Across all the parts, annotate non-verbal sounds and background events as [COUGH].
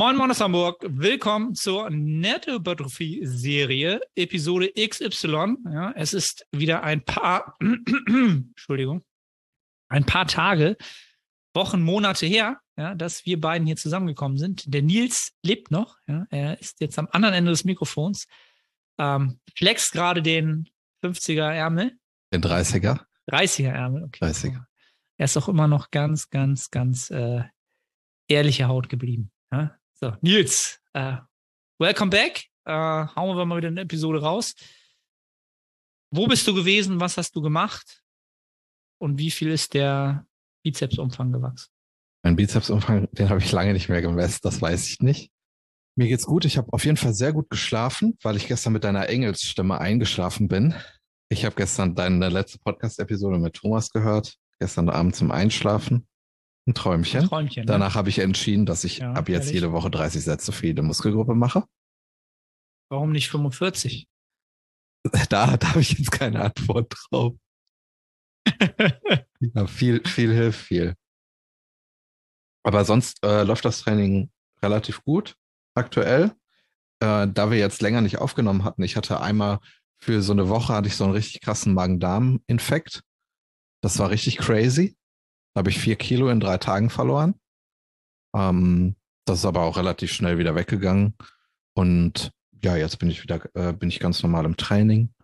Moin Moin aus Hamburg. Willkommen zur Nettohypertrophie-Serie, Episode XY. Ja, es ist wieder ein paar, [CLEARS THROAT] Entschuldigung, ein paar Tage, Wochen, Monate her, ja, dass wir beiden hier zusammengekommen sind. Der Nils lebt noch. Ja, er ist jetzt am anderen Ende des Mikrofons, ähm, flext gerade den 50er Ärmel. Den 30er? 30er Ärmel, okay. 30er. Er ist auch immer noch ganz, ganz, ganz äh, ehrliche Haut geblieben. Ja? So, Nils, äh, welcome back. Äh, hauen wir mal wieder eine Episode raus. Wo bist du gewesen? Was hast du gemacht? Und wie viel ist der Bizepsumfang gewachsen? Mein Bizepsumfang, den habe ich lange nicht mehr gemessen, das weiß ich nicht. Mir geht's gut. Ich habe auf jeden Fall sehr gut geschlafen, weil ich gestern mit deiner Engelsstimme eingeschlafen bin. Ich habe gestern deine letzte Podcast-Episode mit Thomas gehört, gestern Abend zum Einschlafen. Ein Träumchen. Ein Träumchen. Ne? Danach habe ich entschieden, dass ich Ja, ab jetzt ehrlich? jede Woche 30 Sätze für jede Muskelgruppe mache. Warum nicht 45? [LAUGHS] Da, da habe ich jetzt keine Antwort drauf. [LAUGHS] Ja, viel, viel hilft viel. Aber sonst äh, läuft das Training relativ gut aktuell. Äh, da wir jetzt länger nicht aufgenommen hatten, ich hatte einmal für so eine Woche hatte ich so einen richtig krassen Magen-Darm-Infekt. Das war richtig crazy. Da habe ich vier Kilo in drei Tagen verloren. Ähm, das ist aber auch relativ schnell wieder weggegangen. Und ja, jetzt bin ich wieder, äh, bin ich ganz normal im Training.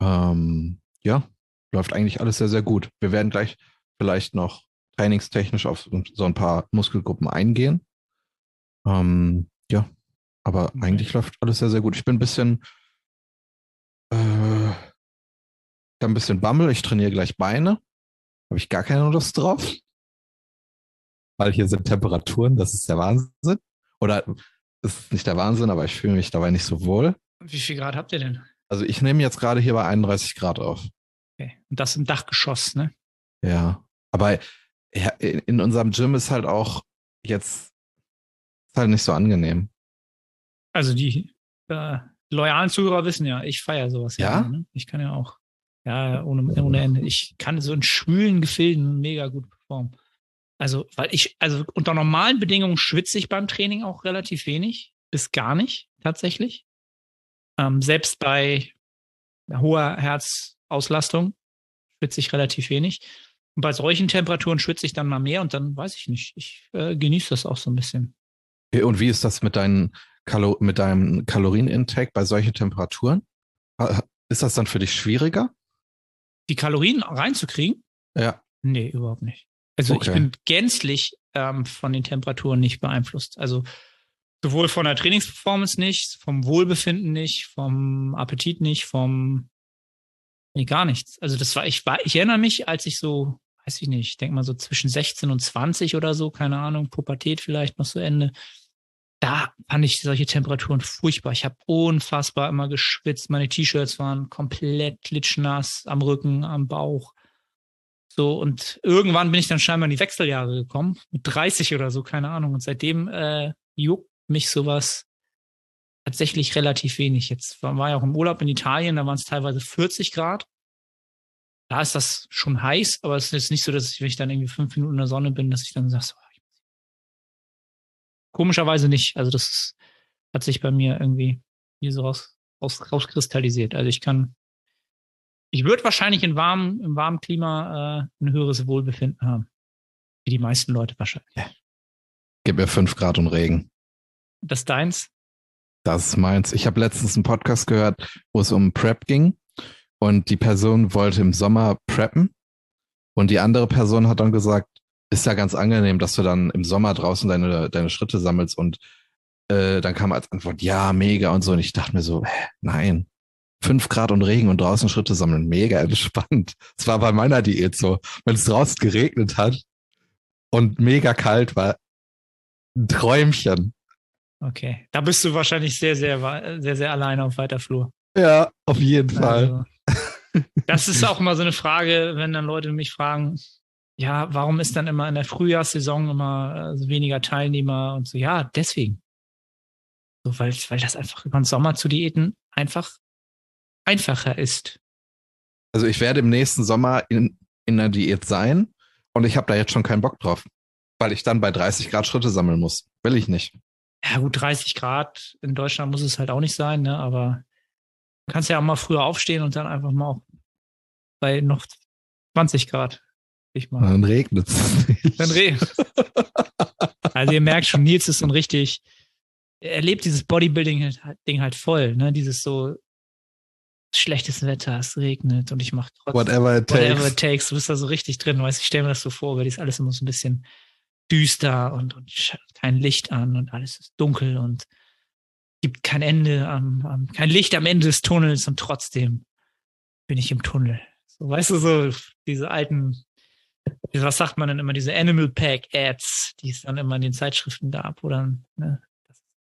Ähm, ja, läuft eigentlich alles sehr, sehr gut. Wir werden gleich vielleicht noch trainingstechnisch auf so- ein paar Muskelgruppen eingehen. Ähm, ja, aber eigentlich läuft alles sehr, sehr gut. Ich bin ein bisschen, äh, ein bisschen Bammel. Ich trainiere gleich Beine. Habe ich gar keine Lust drauf. Weil hier sind Temperaturen, das ist der Wahnsinn. Oder es ist nicht der Wahnsinn, aber ich fühle mich dabei nicht so wohl. Wie viel Grad habt ihr denn? Also ich nehme jetzt gerade hier bei 31 Grad auf. Okay. Und das im Dachgeschoss, ne? Ja, aber ja, in unserem Gym ist halt auch jetzt halt nicht so angenehm. Also die äh, loyalen Zuhörer wissen ja, ich feiere sowas Ja? Ne? Ich kann ja auch. Ja, ohne, ohne Ende. Ich kann so in schwülen Gefilden mega gut performen. Also, weil ich, also unter normalen Bedingungen schwitze ich beim Training auch relativ wenig, bis gar nicht, tatsächlich. Ähm, selbst bei hoher Herzauslastung schwitze ich relativ wenig. Und bei solchen Temperaturen schwitze ich dann mal mehr und dann weiß ich nicht. Ich äh, genieße das auch so ein bisschen. Und wie ist das mit, deinen Kalo mit deinem Kalorienintake bei solchen Temperaturen? Ist das dann für dich schwieriger? Die Kalorien reinzukriegen? Ja. Nee, überhaupt nicht. Also ich Okay. bin gänzlich ähm, von den Temperaturen nicht beeinflusst. Also sowohl von der Trainingsperformance nicht, vom Wohlbefinden nicht, vom Appetit nicht, vom nee, gar nichts. Also das war, ich war, ich erinnere mich, als ich so, weiß ich nicht, ich denke mal so zwischen 16 und 20 oder so, keine Ahnung, Pubertät vielleicht noch so Ende. Da fand ich solche Temperaturen furchtbar. Ich habe unfassbar immer geschwitzt. Meine T-Shirts waren komplett klitschnass am Rücken, am Bauch. So, und irgendwann bin ich dann scheinbar in die Wechseljahre gekommen, mit 30 oder so, keine Ahnung. Und seitdem äh, juckt mich sowas tatsächlich relativ wenig. Jetzt war, war ja auch im Urlaub in Italien, da waren es teilweise 40 Grad. Da ist das schon heiß, aber es ist jetzt nicht so, dass ich, wenn ich dann irgendwie fünf Minuten in der Sonne bin, dass ich dann sage, so, komischerweise nicht. Also das hat sich bei mir irgendwie hier so raus, raus, rauskristallisiert. Also ich kann ich würde wahrscheinlich in warmen, im warmen Klima äh, ein höheres Wohlbefinden haben. Wie die meisten Leute wahrscheinlich. Gib mir fünf Grad und Regen. Das ist deins? Das ist meins. Ich habe letztens einen Podcast gehört, wo es um Prep ging. Und die Person wollte im Sommer preppen. Und die andere Person hat dann gesagt, ist ja ganz angenehm, dass du dann im Sommer draußen deine, deine Schritte sammelst. Und äh, dann kam als Antwort, ja, mega und so. Und ich dachte mir so, hä, nein. Fünf Grad und Regen und draußen Schritte sammeln, mega [LAUGHS] entspannt. Es war bei meiner Diät so, wenn es draußen geregnet hat und mega kalt war, ein Träumchen. Okay. Da bist du wahrscheinlich sehr, sehr, wa- sehr, sehr alleine auf weiter Flur. Ja, auf jeden Fall. Also, das ist auch immer so eine Frage, wenn dann Leute mich fragen, ja, warum ist dann immer in der Frühjahrssaison immer äh, weniger Teilnehmer und so? Ja, deswegen. So, weil, weil das einfach über den Sommer zu Diäten einfach einfacher ist. Also ich werde im nächsten Sommer in, in einer Diät sein und ich habe da jetzt schon keinen Bock drauf, weil ich dann bei 30 Grad Schritte sammeln muss. Will ich nicht. ja gut, 30 Grad in Deutschland muss es halt auch nicht sein, ne? Aber du kannst ja auch mal früher aufstehen und dann einfach mal auch bei noch 20 Grad. Ich mal. Dann regnet es. Dann regnet [LAUGHS] Also ihr merkt schon, Nils ist so ein richtig, er lebt dieses Bodybuilding-Ding halt voll, ne? Dieses so schlechtes Wetter, es regnet und ich mache trotzdem whatever it whatever takes. it takes. Du bist da so richtig drin, weißt ich stelle mir das so vor, weil ist alles immer so ein bisschen düster und, und kein Licht an und alles ist dunkel und gibt kein Ende am, am, kein Licht am Ende des Tunnels und trotzdem bin ich im Tunnel. So, weißt du, so diese alten, was sagt man denn immer, diese Animal Pack Ads, die es dann immer in den Zeitschriften gab, oder ne,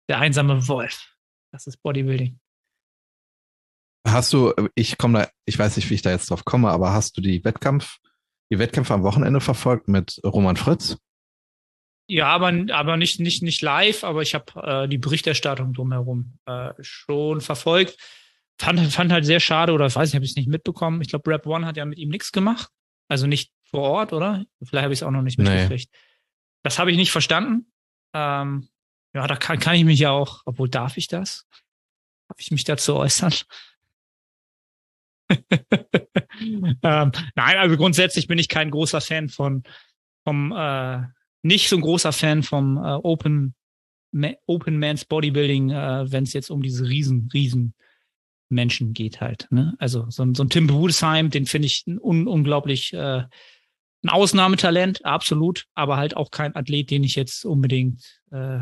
der einsame Wolf. Das ist Bodybuilding. Hast du, ich komme da, ich weiß nicht, wie ich da jetzt drauf komme, aber hast du die Wettkampf, die Wettkämpfe am Wochenende verfolgt mit Roman Fritz? Ja, aber, aber nicht, nicht, nicht live, aber ich habe äh, die Berichterstattung drumherum äh, schon verfolgt. Fand, fand halt sehr schade, oder weiß nicht, habe ich es nicht mitbekommen. Ich glaube, Rap One hat ja mit ihm nichts gemacht. Also nicht vor Ort, oder? Vielleicht habe ich es auch noch nicht mitgekriegt. Nee. Das habe ich nicht verstanden. Ähm, ja, da kann, kann ich mich ja auch, obwohl darf ich das? Darf ich mich dazu äußern? [LAUGHS] ähm, nein, also grundsätzlich bin ich kein großer Fan von vom äh, nicht so ein großer Fan vom äh, Open Ma Open Man's Bodybuilding, äh, wenn es jetzt um diese riesen riesen Menschen geht halt. Ne? Also so, ein so ein Tim Budesheim, den finde ich un unglaublich äh, ein Ausnahmetalent, absolut, aber halt auch kein Athlet, den ich jetzt unbedingt äh,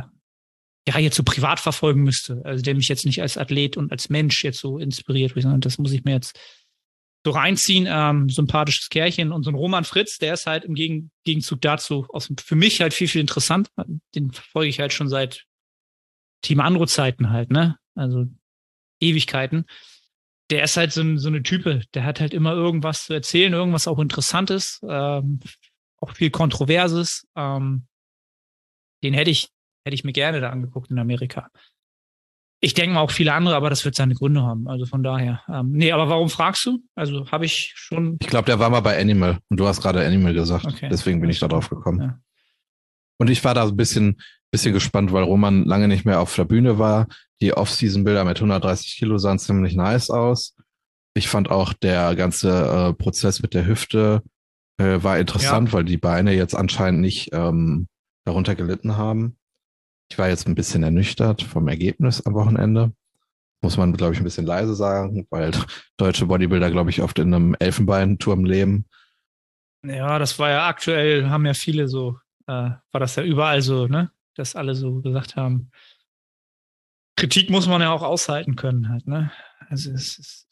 ja jetzt so privat verfolgen müsste. Also der mich jetzt nicht als Athlet und als Mensch jetzt so inspiriert, sondern das muss ich mir jetzt so reinziehen. Ähm, sympathisches Kerlchen und so ein Roman Fritz, der ist halt im Gegen Gegenzug dazu aus, für mich halt viel, viel interessant. Den verfolge ich halt schon seit Team Andro Zeiten halt, ne? Also Ewigkeiten. Der ist halt so, so eine Type, der hat halt immer irgendwas zu erzählen, irgendwas auch Interessantes, ähm, auch viel Kontroverses. Ähm, den hätte ich hätte ich mir gerne da angeguckt in Amerika. Ich denke mal auch viele andere, aber das wird seine Gründe haben. Also von daher. Ähm, nee, aber warum fragst du? Also habe ich schon. Ich glaube, der war mal bei Animal und du hast gerade Animal gesagt. Okay. Deswegen bin ich da drauf gekommen. Ja. Und ich war da so ein bisschen, bisschen gespannt, weil Roman lange nicht mehr auf der Bühne war. Die Off-Season-Bilder mit 130 Kilo sahen ziemlich nice aus. Ich fand auch der ganze äh, Prozess mit der Hüfte äh, war interessant, ja. weil die Beine jetzt anscheinend nicht ähm, darunter gelitten haben. Ich war jetzt ein bisschen ernüchtert vom Ergebnis am Wochenende. Muss man, glaube ich, ein bisschen leise sagen, weil deutsche Bodybuilder, glaube ich, oft in einem Elfenbeinturm leben. Ja, das war ja aktuell, haben ja viele so, äh, war das ja überall so, ne? Dass alle so gesagt haben. Kritik muss man ja auch aushalten können halt, ne? Also es ist,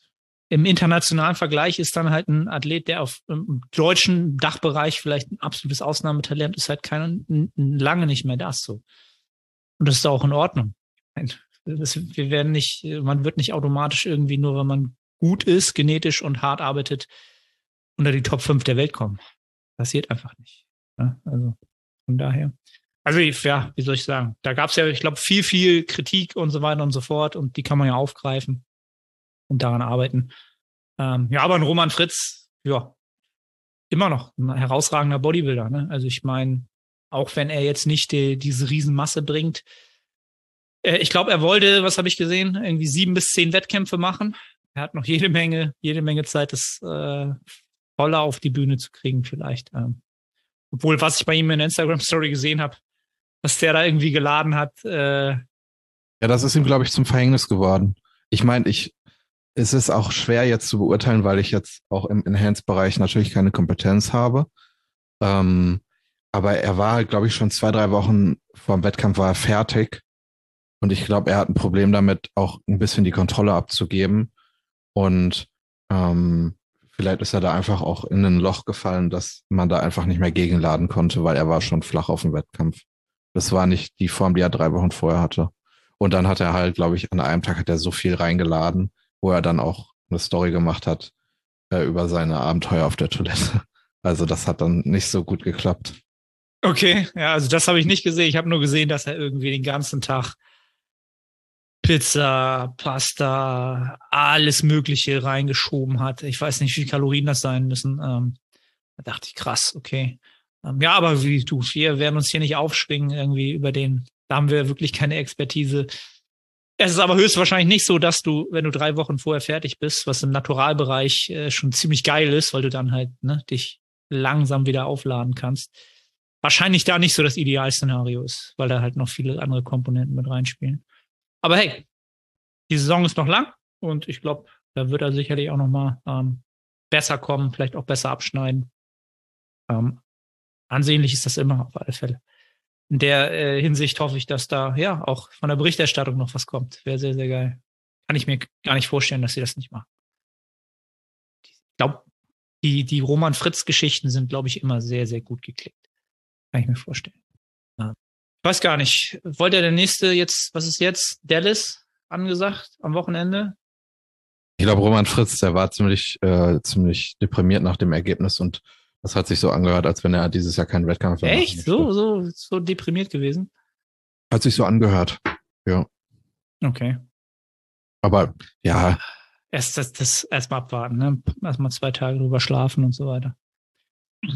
im internationalen Vergleich ist dann halt ein Athlet, der auf im deutschen Dachbereich vielleicht ein absolutes Ausnahmetalent ist, halt kein, lange nicht mehr das so. Und das ist auch in Ordnung. Das, wir werden nicht, man wird nicht automatisch irgendwie nur, wenn man gut ist, genetisch und hart arbeitet, unter die Top 5 der Welt kommen. Passiert einfach nicht. Ja, also von daher. Also ja, wie soll ich sagen? Da gab es ja, ich glaube, viel, viel Kritik und so weiter und so fort und die kann man ja aufgreifen und daran arbeiten. Ähm, ja, aber ein Roman Fritz, ja, immer noch ein herausragender Bodybuilder. Ne? Also ich meine, auch wenn er jetzt nicht die, diese Riesenmasse bringt. Äh, ich glaube, er wollte, was habe ich gesehen, irgendwie sieben bis zehn Wettkämpfe machen. Er hat noch jede Menge, jede Menge Zeit, das äh, voller auf die Bühne zu kriegen, vielleicht. Ähm, obwohl, was ich bei ihm in der Instagram-Story gesehen habe, was der da irgendwie geladen hat. Äh, ja, das ist ihm, glaube ich, zum Verhängnis geworden. Ich meine, ich, es ist auch schwer jetzt zu beurteilen, weil ich jetzt auch im Enhanced-Bereich natürlich keine Kompetenz habe. Ähm, aber er war, glaube ich, schon zwei, drei Wochen vor dem Wettkampf war er fertig. Und ich glaube, er hat ein Problem damit, auch ein bisschen die Kontrolle abzugeben. Und ähm, vielleicht ist er da einfach auch in ein Loch gefallen, dass man da einfach nicht mehr gegenladen konnte, weil er war schon flach auf dem Wettkampf. Das war nicht die Form, die er drei Wochen vorher hatte. Und dann hat er halt, glaube ich, an einem Tag hat er so viel reingeladen, wo er dann auch eine Story gemacht hat äh, über seine Abenteuer auf der Toilette. [LAUGHS] Also das hat dann nicht so gut geklappt. Okay, ja, also das habe ich nicht gesehen. Ich habe nur gesehen, dass er irgendwie den ganzen Tag Pizza, Pasta, alles Mögliche reingeschoben hat. Ich weiß nicht, wie viele Kalorien das sein müssen. Ähm, da dachte ich, krass, okay. Ähm, ja, aber wie du, wir werden uns hier nicht aufschwingen irgendwie über den da haben wir wirklich keine Expertise. Es ist aber höchstwahrscheinlich nicht so, dass du, wenn du drei Wochen vorher fertig bist, was im Naturalbereich äh, schon ziemlich geil ist, weil du dann halt ne, dich langsam wieder aufladen kannst. Wahrscheinlich da nicht so das Idealszenario ist, weil da halt noch viele andere Komponenten mit reinspielen. Aber hey, die Saison ist noch lang und ich glaube, da wird er sicherlich auch noch mal ähm, besser kommen, vielleicht auch besser abschneiden. Ähm, ansehnlich ist das immer auf alle Fälle. In der äh, Hinsicht hoffe ich, dass da ja auch von der Berichterstattung noch was kommt. Wäre sehr, sehr geil. Kann ich mir gar nicht vorstellen, dass sie das nicht machen. Ich glaube, die, die Roman Fritz-Geschichten sind, glaube ich, immer sehr, sehr gut geklickt. Kann ich mir vorstellen. Ich weiß gar nicht. Wollte der nächste jetzt, was ist jetzt? Dallas angesagt am Wochenende? Ich glaube, Roman Fritz, der war ziemlich, äh, ziemlich deprimiert nach dem Ergebnis und das hat sich so angehört, als wenn er dieses Jahr keinen Wettkampf mehr Echt? So, so, so deprimiert gewesen? Hat sich so angehört. Ja. Okay. Aber ja. Erst das, das erstmal abwarten, ne? Erstmal zwei Tage drüber schlafen und so weiter.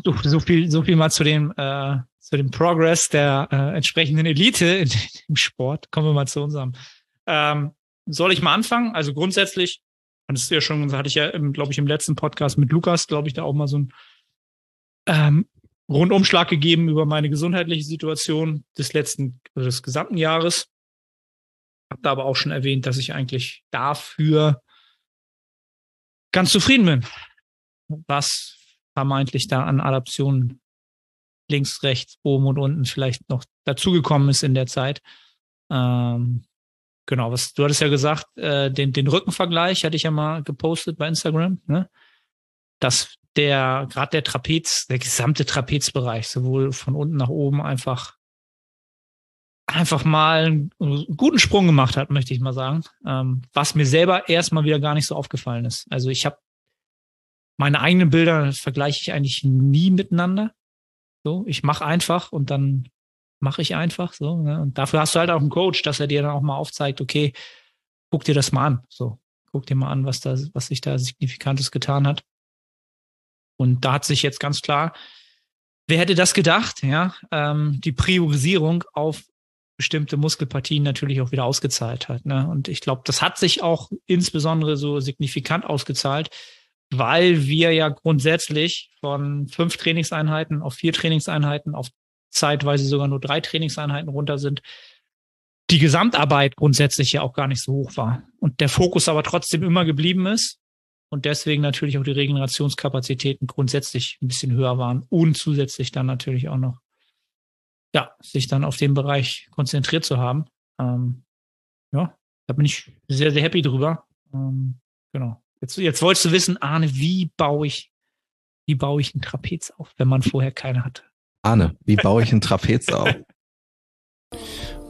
So, so viel, so viel mal zu dem, äh, zu dem Progress der äh, entsprechenden Elite in, [LAUGHS] im Sport. Kommen wir mal zu unserem. Ähm, soll ich mal anfangen? Also grundsätzlich, das ist ja schon, hatte ich ja, glaube ich, im letzten Podcast mit Lukas, glaube ich, da auch mal so ein ähm, Rundumschlag gegeben über meine gesundheitliche Situation des letzten, also des gesamten Jahres. Hab da aber auch schon erwähnt, dass ich eigentlich dafür ganz zufrieden bin, was vermeintlich da an Adaptionen links, rechts, oben und unten vielleicht noch dazugekommen ist in der Zeit. Ähm, genau, was du hattest ja gesagt, äh, den, den Rückenvergleich hatte ich ja mal gepostet bei Instagram, ne? dass der, gerade der Trapez, der gesamte Trapezbereich, sowohl von unten nach oben einfach, einfach mal einen guten Sprung gemacht hat, möchte ich mal sagen. Ähm, was mir selber erstmal wieder gar nicht so aufgefallen ist. Also ich habe meine eigenen Bilder vergleiche ich eigentlich nie miteinander. So, ich mache einfach und dann mache ich einfach so. Ne? Und dafür hast du halt auch einen Coach, dass er dir dann auch mal aufzeigt, okay, guck dir das mal an. So, guck dir mal an, was da, was sich da signifikantes getan hat. Und da hat sich jetzt ganz klar, wer hätte das gedacht, ja, ähm, die Priorisierung auf bestimmte Muskelpartien natürlich auch wieder ausgezahlt hat. Ne? Und ich glaube, das hat sich auch insbesondere so signifikant ausgezahlt, weil wir ja grundsätzlich von fünf Trainingseinheiten auf vier Trainingseinheiten, auf zeitweise sogar nur drei Trainingseinheiten runter sind, die Gesamtarbeit grundsätzlich ja auch gar nicht so hoch war. Und der Fokus aber trotzdem immer geblieben ist und deswegen natürlich auch die Regenerationskapazitäten grundsätzlich ein bisschen höher waren und zusätzlich dann natürlich auch noch, ja, sich dann auf den Bereich konzentriert zu haben. Ähm, ja, da bin ich sehr, sehr happy drüber. Ähm, genau. Jetzt, jetzt wolltest du wissen, Arne, wie baue ich, wie baue ich einen Trapez auf, wenn man vorher keine hatte? Arne, wie baue ich einen Trapez auf? [LAUGHS]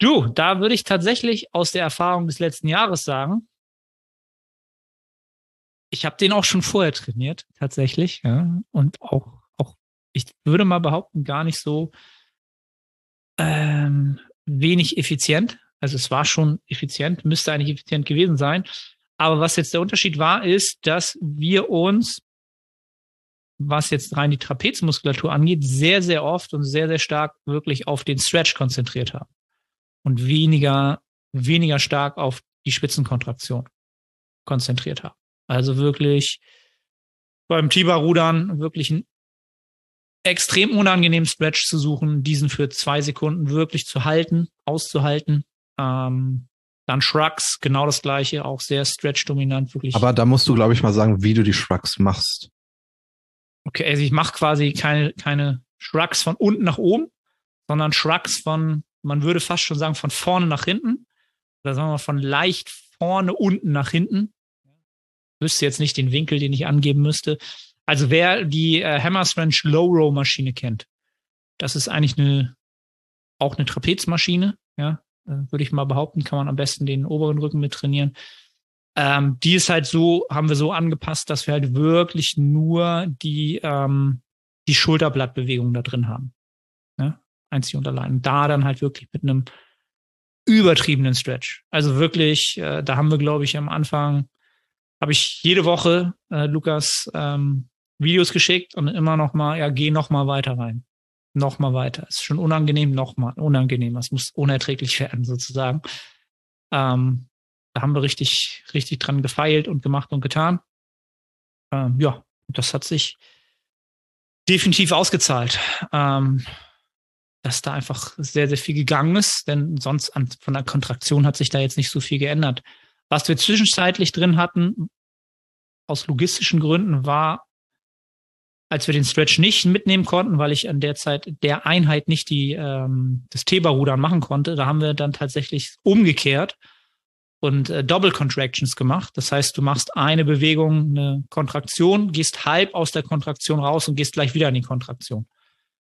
Du, da würde ich tatsächlich aus der Erfahrung des letzten Jahres sagen, ich habe den auch schon vorher trainiert, tatsächlich, ja, und auch, auch, ich würde mal behaupten, gar nicht so ähm, wenig effizient. Also es war schon effizient, müsste eigentlich effizient gewesen sein. Aber was jetzt der Unterschied war, ist, dass wir uns, was jetzt rein die Trapezmuskulatur angeht, sehr, sehr oft und sehr, sehr stark wirklich auf den Stretch konzentriert haben und weniger, weniger stark auf die Spitzenkontraktion konzentriert habe. Also wirklich beim Tiber-Rudern wirklich einen extrem unangenehmen Stretch zu suchen, diesen für zwei Sekunden wirklich zu halten, auszuhalten. Ähm, dann Shrugs, genau das gleiche, auch sehr Stretch-dominant, wirklich. Aber da musst du, glaube ich, mal sagen, wie du die Shrugs machst. Okay, also ich mache quasi keine, keine Shrugs von unten nach oben, sondern Shrugs von man würde fast schon sagen, von vorne nach hinten. Oder sagen wir mal von leicht vorne unten nach hinten. Wüsste jetzt nicht den Winkel, den ich angeben müsste. Also wer die äh, Hammerstrength Low Row Maschine kennt, das ist eigentlich eine, auch eine Trapezmaschine, ja. äh, würde ich mal behaupten, kann man am besten den oberen Rücken mit trainieren. Ähm, die ist halt so, haben wir so angepasst, dass wir halt wirklich nur die, ähm, die Schulterblattbewegung da drin haben. Einzig und allein. Da dann halt wirklich mit einem übertriebenen Stretch. Also wirklich, äh, da haben wir, glaube ich, am Anfang, habe ich jede Woche äh, Lukas ähm, Videos geschickt und immer noch mal, ja, geh noch mal weiter rein. Noch mal weiter. Ist schon unangenehm, noch mal unangenehm. Es muss unerträglich [LAUGHS] werden, sozusagen. Ähm, da haben wir richtig, richtig dran gefeilt und gemacht und getan. Ähm, ja, das hat sich definitiv ausgezahlt. Ähm, dass da einfach sehr, sehr viel gegangen ist, denn sonst an, von der Kontraktion hat sich da jetzt nicht so viel geändert. Was wir zwischenzeitlich drin hatten, aus logistischen Gründen, war, als wir den Stretch nicht mitnehmen konnten, weil ich an der Zeit der Einheit nicht die ähm, das Theba-Rudern machen konnte, da haben wir dann tatsächlich umgekehrt und äh, Double Contractions gemacht. Das heißt, du machst eine Bewegung, eine Kontraktion, gehst halb aus der Kontraktion raus und gehst gleich wieder in die Kontraktion.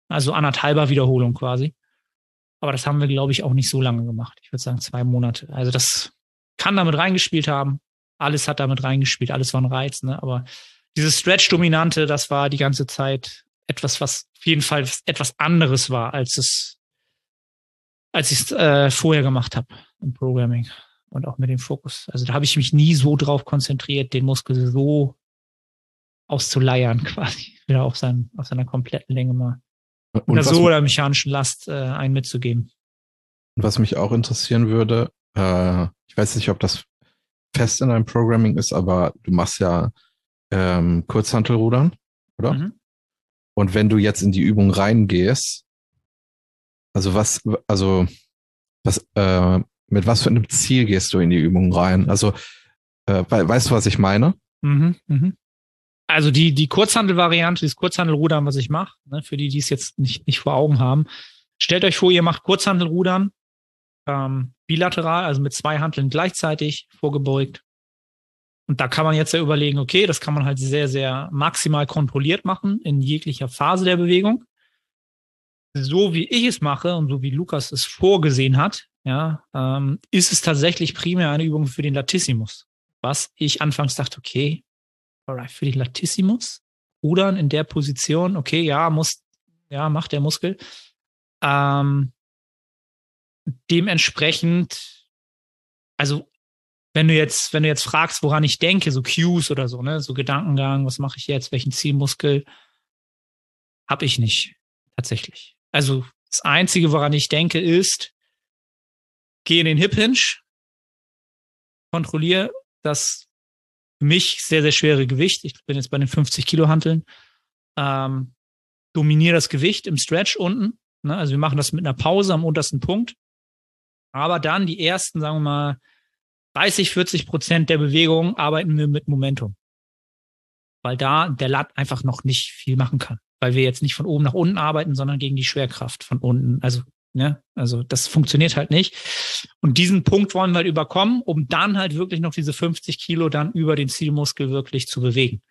Also anderthalber Wiederholung quasi. Aber das haben wir, glaube ich, auch nicht so lange gemacht. Ich würde sagen zwei Monate. Also das kann damit reingespielt haben. Alles hat damit reingespielt. Alles war ein Reiz. Ne? Aber dieses Stretch-Dominante, das war die ganze Zeit etwas, was auf jeden Fall etwas anderes war, als es, als ich es äh, vorher gemacht habe im Programming und auch mit dem Fokus. Also da habe ich mich nie so drauf konzentriert, den Muskel so auszuleiern [LAUGHS] quasi, wieder auf, sein, auf seiner kompletten Länge mal der so oder mechanischen Last äh, einen mitzugeben. Und was mich auch interessieren würde, äh, ich weiß nicht, ob das fest in deinem Programming ist, aber du machst ja ähm, Kurzhantelrudern, oder? Mhm. Und wenn du jetzt in die Übung reingehst, also was, also was, äh, mit was für einem Ziel gehst du in die Übung rein? Also äh, weißt du, was ich meine? Mhm, mhm also die, die Kurzhandel-Variante, dieses Kurzhandelrudern, was ich mache, ne, für die, die es jetzt nicht, nicht vor Augen haben, stellt euch vor, ihr macht Kurzhandelrudern ähm, bilateral, also mit zwei Handeln gleichzeitig vorgebeugt. Und da kann man jetzt ja überlegen, okay, das kann man halt sehr, sehr maximal kontrolliert machen in jeglicher Phase der Bewegung. So wie ich es mache und so wie Lukas es vorgesehen hat, ja, ähm, ist es tatsächlich primär eine Übung für den Latissimus. Was ich anfangs dachte, okay, alright, für die Latissimus, Rudern in der Position, okay, ja, muss, ja, macht der Muskel. Ähm, dementsprechend, also wenn du jetzt, wenn du jetzt fragst, woran ich denke, so Cues oder so, ne, so Gedankengang, was mache ich jetzt, welchen Zielmuskel, habe ich nicht tatsächlich. Also das Einzige, woran ich denke, ist, gehe in den Hip Hinge, kontrolliere das für mich sehr, sehr schwere Gewicht. Ich bin jetzt bei den 50 Kilo Hanteln. Ähm, dominiere das Gewicht im Stretch unten. Ne? Also wir machen das mit einer Pause am untersten Punkt. Aber dann die ersten, sagen wir mal, 30, 40 Prozent der Bewegung arbeiten wir mit Momentum. Weil da der Lat einfach noch nicht viel machen kann. Weil wir jetzt nicht von oben nach unten arbeiten, sondern gegen die Schwerkraft von unten. Also Ne? Also das funktioniert halt nicht. Und diesen Punkt wollen wir halt überkommen, um dann halt wirklich noch diese 50 Kilo dann über den Zielmuskel wirklich zu bewegen.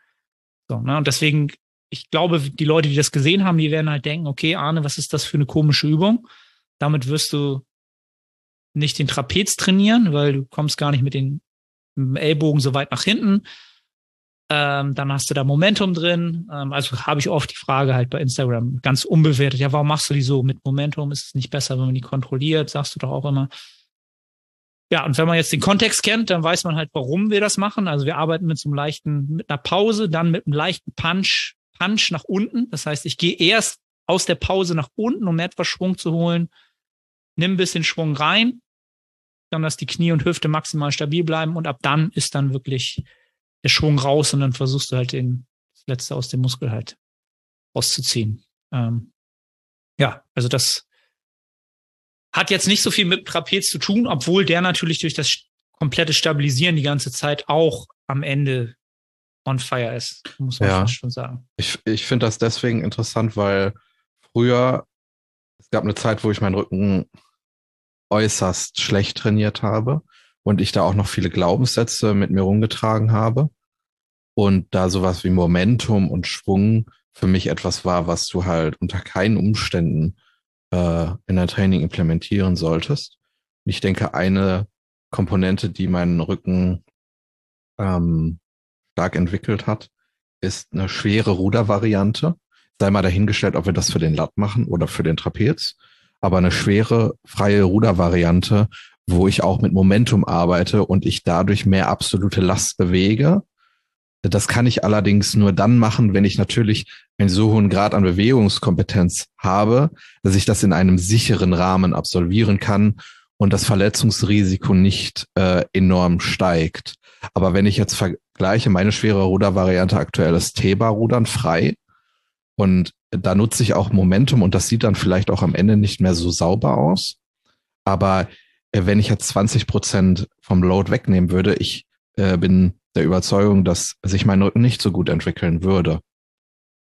So, ne? Und deswegen, ich glaube, die Leute, die das gesehen haben, die werden halt denken, okay, Arne, was ist das für eine komische Übung? Damit wirst du nicht den Trapez trainieren, weil du kommst gar nicht mit den Ellbogen so weit nach hinten. Ähm, dann hast du da Momentum drin. Ähm, also habe ich oft die Frage halt bei Instagram ganz unbewertet. Ja, warum machst du die so mit Momentum? Ist es nicht besser, wenn man die kontrolliert? Sagst du doch auch immer. Ja, und wenn man jetzt den Kontext kennt, dann weiß man halt, warum wir das machen. Also wir arbeiten mit so einem leichten, mit einer Pause, dann mit einem leichten Punch, Punch nach unten. Das heißt, ich gehe erst aus der Pause nach unten, um etwas Schwung zu holen, nimm ein bisschen Schwung rein, dann dass die Knie und Hüfte maximal stabil bleiben und ab dann ist dann wirklich der Schwung raus und dann versuchst du halt den, das Letzte aus dem Muskel halt rauszuziehen. Ähm, ja, also das hat jetzt nicht so viel mit Trapez zu tun, obwohl der natürlich durch das komplette Stabilisieren die ganze Zeit auch am Ende on fire ist, muss man ja. schon sagen. Ich, ich finde das deswegen interessant, weil früher, es gab eine Zeit, wo ich meinen Rücken äußerst schlecht trainiert habe und ich da auch noch viele Glaubenssätze mit mir rumgetragen habe. Und da sowas wie Momentum und Schwung für mich etwas war, was du halt unter keinen Umständen äh, in dein Training implementieren solltest. ich denke, eine Komponente, die meinen Rücken ähm, stark entwickelt hat, ist eine schwere Rudervariante. Sei mal dahingestellt, ob wir das für den Latt machen oder für den Trapez. Aber eine schwere, freie Rudervariante, wo ich auch mit Momentum arbeite und ich dadurch mehr absolute Last bewege. Das kann ich allerdings nur dann machen, wenn ich natürlich einen so hohen Grad an Bewegungskompetenz habe, dass ich das in einem sicheren Rahmen absolvieren kann und das Verletzungsrisiko nicht äh, enorm steigt. Aber wenn ich jetzt vergleiche, meine schwere Rudervariante aktuell ist T-Bar-Rudern frei. Und da nutze ich auch Momentum und das sieht dann vielleicht auch am Ende nicht mehr so sauber aus. Aber äh, wenn ich jetzt 20 Prozent vom Load wegnehmen würde, ich äh, bin der Überzeugung, dass sich mein Rücken nicht so gut entwickeln würde.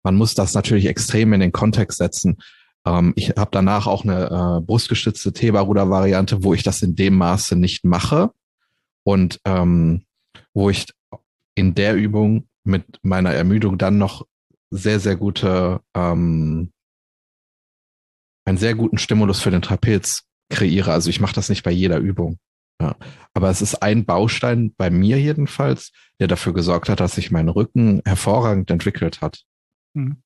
Man muss das natürlich extrem in den Kontext setzen. Ähm, ich habe danach auch eine äh, brustgestützte Theba-Ruder-Variante, wo ich das in dem Maße nicht mache und ähm, wo ich in der Übung mit meiner Ermüdung dann noch sehr, sehr gute, ähm, einen sehr guten Stimulus für den Trapez kreiere. Also ich mache das nicht bei jeder Übung. Ja. Aber es ist ein Baustein bei mir jedenfalls, der dafür gesorgt hat, dass sich mein Rücken hervorragend entwickelt hat. Hm.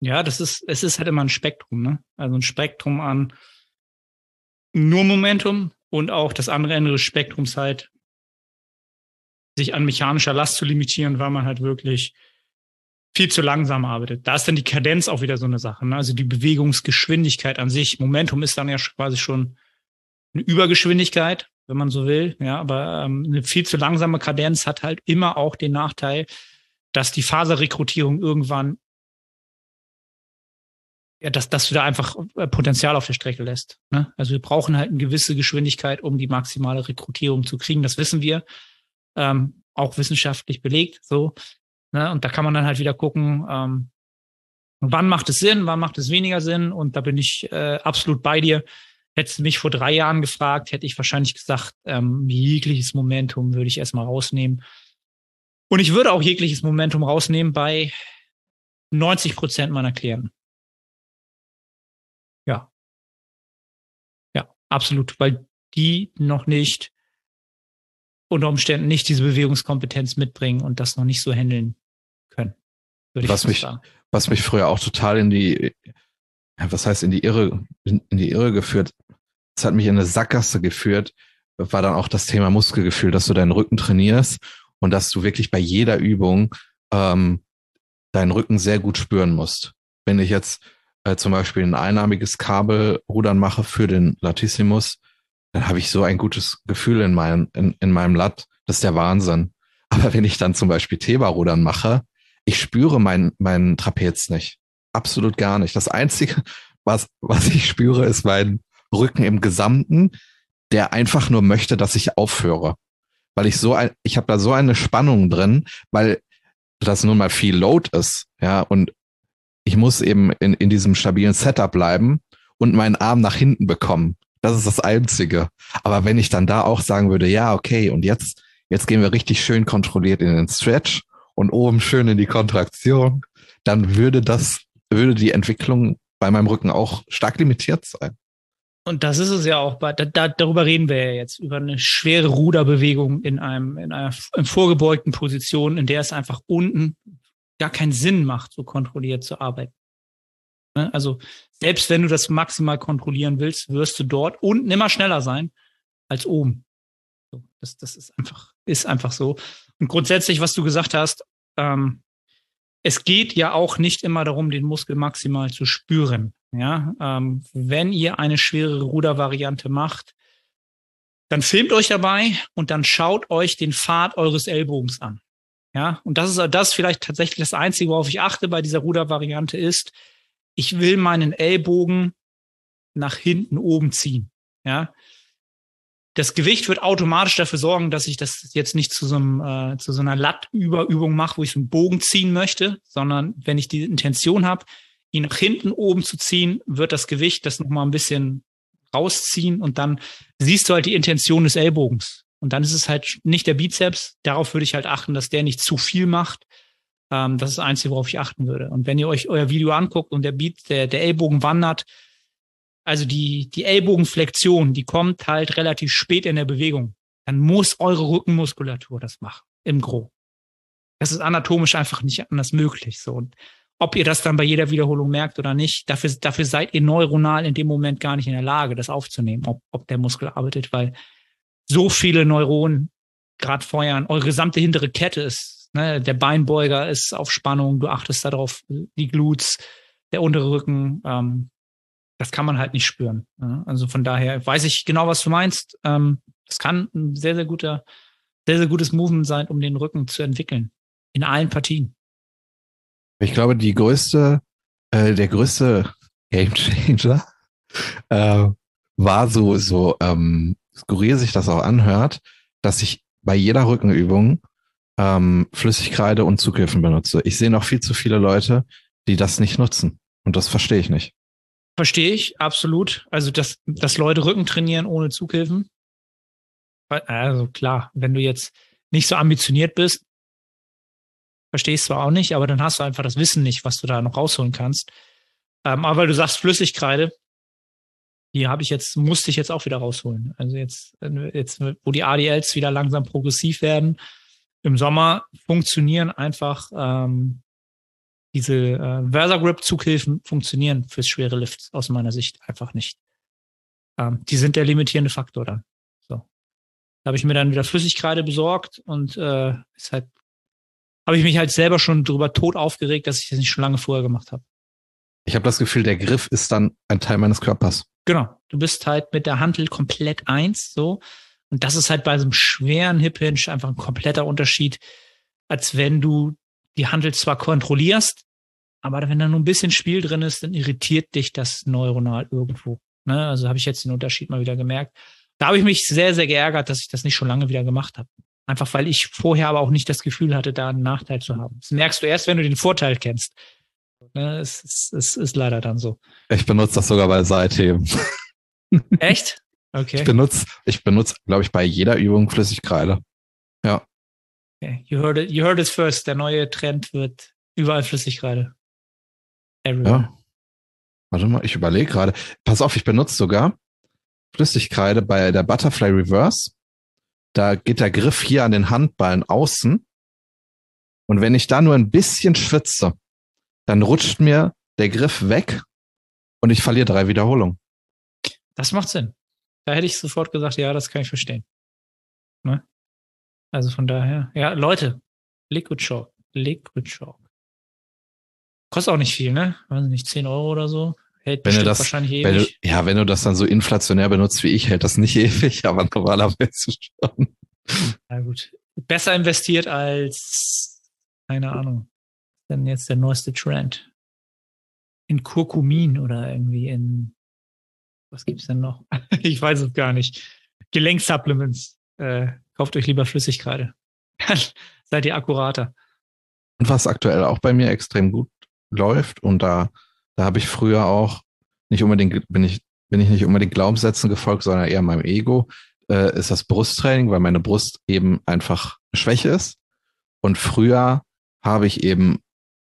Ja, das ist, es ist halt immer ein Spektrum, ne? Also ein Spektrum an nur Momentum und auch das andere Ende des Spektrums halt, sich an mechanischer Last zu limitieren, weil man halt wirklich viel zu langsam arbeitet. Da ist dann die Kadenz auch wieder so eine Sache. Ne? Also die Bewegungsgeschwindigkeit an sich. Momentum ist dann ja quasi schon eine Übergeschwindigkeit, wenn man so will. Ja, aber ähm, eine viel zu langsame Kadenz hat halt immer auch den Nachteil, dass die Faserrekrutierung irgendwann ja, dass, dass du da einfach äh, Potenzial auf der Strecke lässt. Ne? Also wir brauchen halt eine gewisse Geschwindigkeit, um die maximale Rekrutierung zu kriegen. Das wissen wir. Ähm, auch wissenschaftlich belegt. So. Ne? Und da kann man dann halt wieder gucken, ähm, wann macht es Sinn, wann macht es weniger Sinn. Und da bin ich äh, absolut bei dir. Hättest du mich vor drei Jahren gefragt, hätte ich wahrscheinlich gesagt, ähm, jegliches Momentum würde ich erstmal rausnehmen. Und ich würde auch jegliches Momentum rausnehmen bei 90 Prozent meiner Klienten. Ja. Ja, absolut, weil die noch nicht unter Umständen nicht diese Bewegungskompetenz mitbringen und das noch nicht so handeln können. was mich, sagen. was mich früher auch total in die, was heißt in die Irre, in, in die Irre geführt. Es hat mich in eine Sackgasse geführt, war dann auch das Thema Muskelgefühl, dass du deinen Rücken trainierst und dass du wirklich bei jeder Übung ähm, deinen Rücken sehr gut spüren musst. Wenn ich jetzt äh, zum Beispiel ein einarmiges Kabelrudern mache für den Latissimus, dann habe ich so ein gutes Gefühl in meinem, in, in meinem Lat. Das ist der Wahnsinn. Aber wenn ich dann zum Beispiel Theba-Rudern mache, ich spüre meinen mein Trapez nicht. Absolut gar nicht. Das Einzige, was, was ich spüre, ist mein Rücken im Gesamten, der einfach nur möchte, dass ich aufhöre. Weil ich so ein, ich habe da so eine Spannung drin, weil das nun mal viel Load ist, ja, und ich muss eben in, in diesem stabilen Setup bleiben und meinen Arm nach hinten bekommen. Das ist das Einzige. Aber wenn ich dann da auch sagen würde, ja, okay, und jetzt, jetzt gehen wir richtig schön kontrolliert in den Stretch und oben schön in die Kontraktion, dann würde das, würde die Entwicklung bei meinem Rücken auch stark limitiert sein. Und das ist es ja auch, da, da, darüber reden wir ja jetzt, über eine schwere Ruderbewegung in einem, in einer in vorgebeugten Position, in der es einfach unten gar keinen Sinn macht, so kontrolliert zu arbeiten. Ne? Also selbst wenn du das maximal kontrollieren willst, wirst du dort unten immer schneller sein als oben. Das, das ist einfach, ist einfach so. Und grundsätzlich, was du gesagt hast, ähm, es geht ja auch nicht immer darum, den Muskel maximal zu spüren. Ja, ähm, wenn ihr eine schwere Rudervariante macht, dann filmt euch dabei und dann schaut euch den Pfad eures Ellbogens an. Ja, und das ist das vielleicht tatsächlich das Einzige, worauf ich achte bei dieser Rudervariante ist, ich will meinen Ellbogen nach hinten oben ziehen. Ja. Das Gewicht wird automatisch dafür sorgen, dass ich das jetzt nicht zu so, einem, äh, zu so einer Lattüberübung mache, wo ich einen Bogen ziehen möchte, sondern wenn ich die Intention habe, ihn nach hinten oben zu ziehen, wird das Gewicht das nochmal ein bisschen rausziehen und dann siehst du halt die Intention des Ellbogens. Und dann ist es halt nicht der Bizeps. Darauf würde ich halt achten, dass der nicht zu viel macht, ähm, das ist das Einzige, worauf ich achten würde. Und wenn ihr euch euer Video anguckt und der Beat, der, der Ellbogen wandert, also die, die Ellbogenflexion, die kommt halt relativ spät in der Bewegung. Dann muss eure Rückenmuskulatur das machen, im Gro. Das ist anatomisch einfach nicht anders möglich. So. Und ob ihr das dann bei jeder Wiederholung merkt oder nicht, dafür, dafür seid ihr neuronal in dem Moment gar nicht in der Lage, das aufzunehmen, ob, ob der Muskel arbeitet, weil so viele Neuronen gerade feuern. Eure gesamte hintere Kette ist, ne, der Beinbeuger ist auf Spannung, du achtest darauf, die Glutes, der untere Rücken, ähm, das kann man halt nicht spüren. Ja? Also von daher weiß ich genau, was du meinst. Ähm, das kann ein sehr, sehr guter, sehr, sehr gutes Movement sein, um den Rücken zu entwickeln. In allen Partien. Ich glaube, die größte, äh, der größte [LAUGHS] Game Changer äh, war so, so ähm, skurril sich das auch anhört, dass ich bei jeder Rückenübung ähm, Flüssigkreide und Zughilfen benutze. Ich sehe noch viel zu viele Leute, die das nicht nutzen. Und das verstehe ich nicht. Verstehe ich, absolut. Also, dass, dass Leute Rücken trainieren ohne Zughilfen. Also klar, wenn du jetzt nicht so ambitioniert bist, verstehst zwar auch nicht, aber dann hast du einfach das Wissen nicht, was du da noch rausholen kannst. Ähm, aber weil du sagst Flüssigkreide, die habe ich jetzt, musste ich jetzt auch wieder rausholen. Also jetzt, jetzt, wo die ADLs wieder langsam progressiv werden, im Sommer funktionieren einfach ähm, diese äh, Versa-Grip-Zughilfen funktionieren fürs schwere Lifts aus meiner Sicht einfach nicht. Ähm, die sind der limitierende Faktor dann. So. Da habe ich mir dann wieder Flüssigkreide besorgt und äh, ist halt, habe ich mich halt selber schon drüber tot aufgeregt, dass ich das nicht schon lange vorher gemacht habe. Ich habe das Gefühl, der Griff ist dann ein Teil meines Körpers. Genau. Du bist halt mit der Handel komplett eins, so. Und das ist halt bei so einem schweren Hip Hinge einfach ein kompletter Unterschied, als wenn du die Handel zwar kontrollierst, aber wenn da nur ein bisschen Spiel drin ist, dann irritiert dich das neuronal irgendwo. Ne? Also habe ich jetzt den Unterschied mal wieder gemerkt. Da habe ich mich sehr, sehr geärgert, dass ich das nicht schon lange wieder gemacht habe. Einfach weil ich vorher aber auch nicht das Gefühl hatte, da einen Nachteil zu haben. Das merkst du erst, wenn du den Vorteil kennst. Ne, es, es, es ist leider dann so. Ich benutze das sogar bei Seitheben. [LAUGHS] Echt? Okay. Ich benutze, ich benutze, glaube ich, bei jeder Übung Flüssigkreide. Ja. Okay. You heard it, you heard it first. Der neue Trend wird überall Flüssigkreide. Everywhere. Ja. Warte mal, ich überlege gerade. Pass auf, ich benutze sogar Flüssigkreide bei der Butterfly Reverse. Da geht der Griff hier an den Handballen außen. Und wenn ich da nur ein bisschen schwitze, dann rutscht mir der Griff weg und ich verliere drei Wiederholungen. Das macht Sinn. Da hätte ich sofort gesagt, ja, das kann ich verstehen. Ne? Also von daher, ja, Leute, Liquid Shock, Liquid Shock. Kostet auch nicht viel, ne? Weiß nicht, 10 Euro oder so. Hält wenn du das, wahrscheinlich ewig. Wenn du, ja, wenn du das dann so inflationär benutzt wie ich, hält das nicht [LAUGHS] ewig, aber normalerweise schon. Na gut. Besser investiert als, keine Ahnung, denn jetzt der neueste Trend? In Kurkumin oder irgendwie in, was gibt's denn noch? [LAUGHS] ich weiß es gar nicht. Gelenksupplements. Äh, kauft euch lieber Flüssigkreide. [LAUGHS] Seid ihr akkurater. Und was aktuell auch bei mir extrem gut läuft, und da, da habe ich früher auch nicht unbedingt, bin ich, bin ich nicht unbedingt Glaubenssätzen gefolgt, sondern eher meinem Ego, äh, ist das Brusttraining, weil meine Brust eben einfach Schwäche ist. Und früher habe ich eben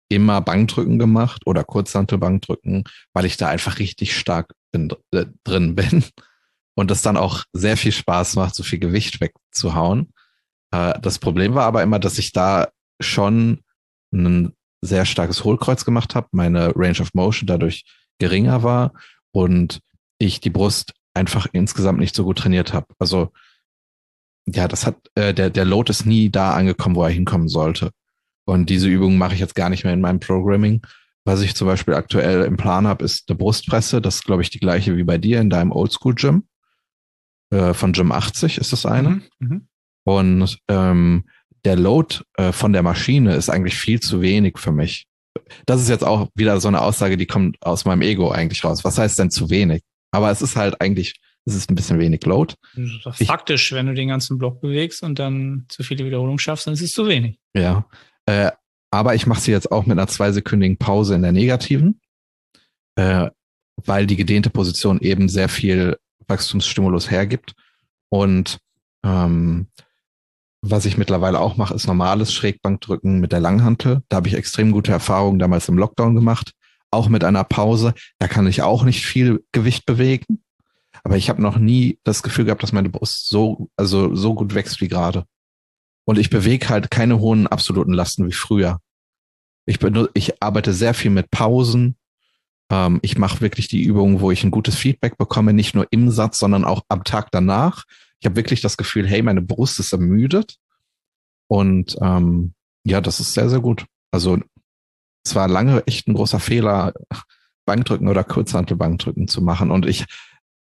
immer Bankdrücken gemacht oder Kurzhantelbankdrücken, weil ich da einfach richtig stark bin, äh, drin bin [LAUGHS] und das dann auch sehr viel Spaß macht, so viel Gewicht wegzuhauen. Äh, das Problem war aber immer, dass ich da schon ein sehr starkes Hohlkreuz gemacht habe, meine Range of Motion dadurch geringer war und ich die Brust einfach insgesamt nicht so gut trainiert habe. Also ja, das hat äh, der der Load ist nie da angekommen, wo er hinkommen sollte. Und diese Übung mache ich jetzt gar nicht mehr in meinem Programming. Was ich zum Beispiel aktuell im Plan habe, ist eine Brustpresse. Das ist, glaube ich, die gleiche wie bei dir in deinem Oldschool-Gym. Äh, von Gym 80 ist das eine. Mhm, mhm. Und ähm, der Load äh, von der Maschine ist eigentlich viel zu wenig für mich. Das ist jetzt auch wieder so eine Aussage, die kommt aus meinem Ego eigentlich raus. Was heißt denn zu wenig? Aber es ist halt eigentlich, es ist ein bisschen wenig Load. Faktisch, wenn du den ganzen Block bewegst und dann zu viele Wiederholungen schaffst, dann ist es zu wenig. Ja. Äh, aber ich mache sie jetzt auch mit einer zweisekündigen Pause in der negativen, äh, weil die gedehnte Position eben sehr viel Wachstumsstimulus hergibt. Und ähm, was ich mittlerweile auch mache, ist normales Schrägbankdrücken mit der Langhantel. Da habe ich extrem gute Erfahrungen damals im Lockdown gemacht. auch mit einer Pause. Da kann ich auch nicht viel Gewicht bewegen. Aber ich habe noch nie das Gefühl gehabt, dass meine Brust so, also so gut wächst wie gerade. Und ich bewege halt keine hohen absoluten Lasten wie früher. Ich, benutze, ich arbeite sehr viel mit Pausen. Ähm, ich mache wirklich die Übungen, wo ich ein gutes Feedback bekomme, nicht nur im Satz, sondern auch am Tag danach. Ich habe wirklich das Gefühl, hey, meine Brust ist ermüdet. Und ähm, ja, das ist sehr, sehr gut. Also es war lange echt ein großer Fehler, Bankdrücken oder Kurzhantelbankdrücken zu machen. Und ich,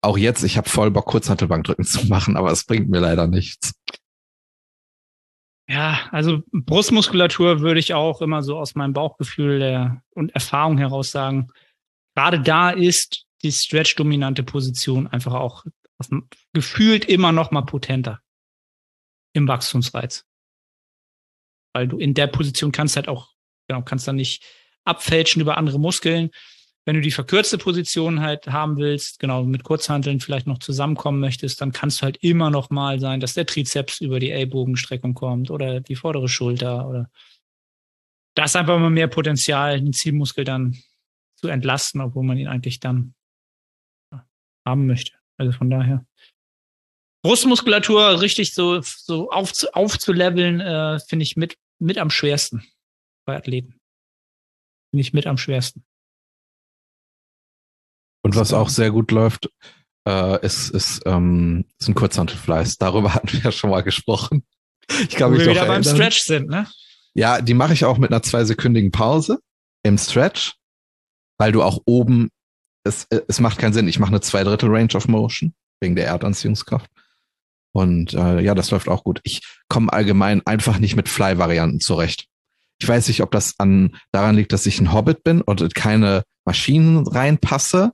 auch jetzt, ich habe voll Bock, Kurzhantelbankdrücken zu machen, aber es bringt mir leider nichts. Ja, also Brustmuskulatur würde ich auch immer so aus meinem Bauchgefühl der, und Erfahrung heraus sagen, gerade da ist die Stretch-dominante Position einfach auch gefühlt immer noch mal potenter im Wachstumsreiz. Weil du in der Position kannst halt auch, genau, kannst dann nicht abfälschen über andere Muskeln. Wenn du die verkürzte Position halt haben willst, genau, mit Kurzhanteln vielleicht noch zusammenkommen möchtest, dann kannst du halt immer noch mal sein, dass der Trizeps über die Ellbogenstreckung kommt oder die vordere Schulter oder da ist einfach mal mehr Potenzial, den Zielmuskel dann zu entlasten, obwohl man ihn eigentlich dann haben möchte. Also von daher. Brustmuskulatur richtig so, so auf, aufzuleveln, äh, finde ich mit, mit am schwersten bei Athleten. Finde ich mit am schwersten. Und was auch sehr gut läuft, äh, ist, ist, ähm, ist ein Kurzhantelfleiß. Darüber [LAUGHS] hatten wir ja schon mal gesprochen. Ich mich wir wieder beim Stretch sind, ne? Ja, die mache ich auch mit einer zweisekündigen Pause im Stretch, weil du auch oben, es, es macht keinen Sinn. Ich mache eine Zweidrittel Range of Motion wegen der Erdanziehungskraft. Und äh, ja, das läuft auch gut. Ich komme allgemein einfach nicht mit Fly-Varianten zurecht. Ich weiß nicht, ob das an daran liegt, dass ich ein Hobbit bin und keine Maschinen reinpasse.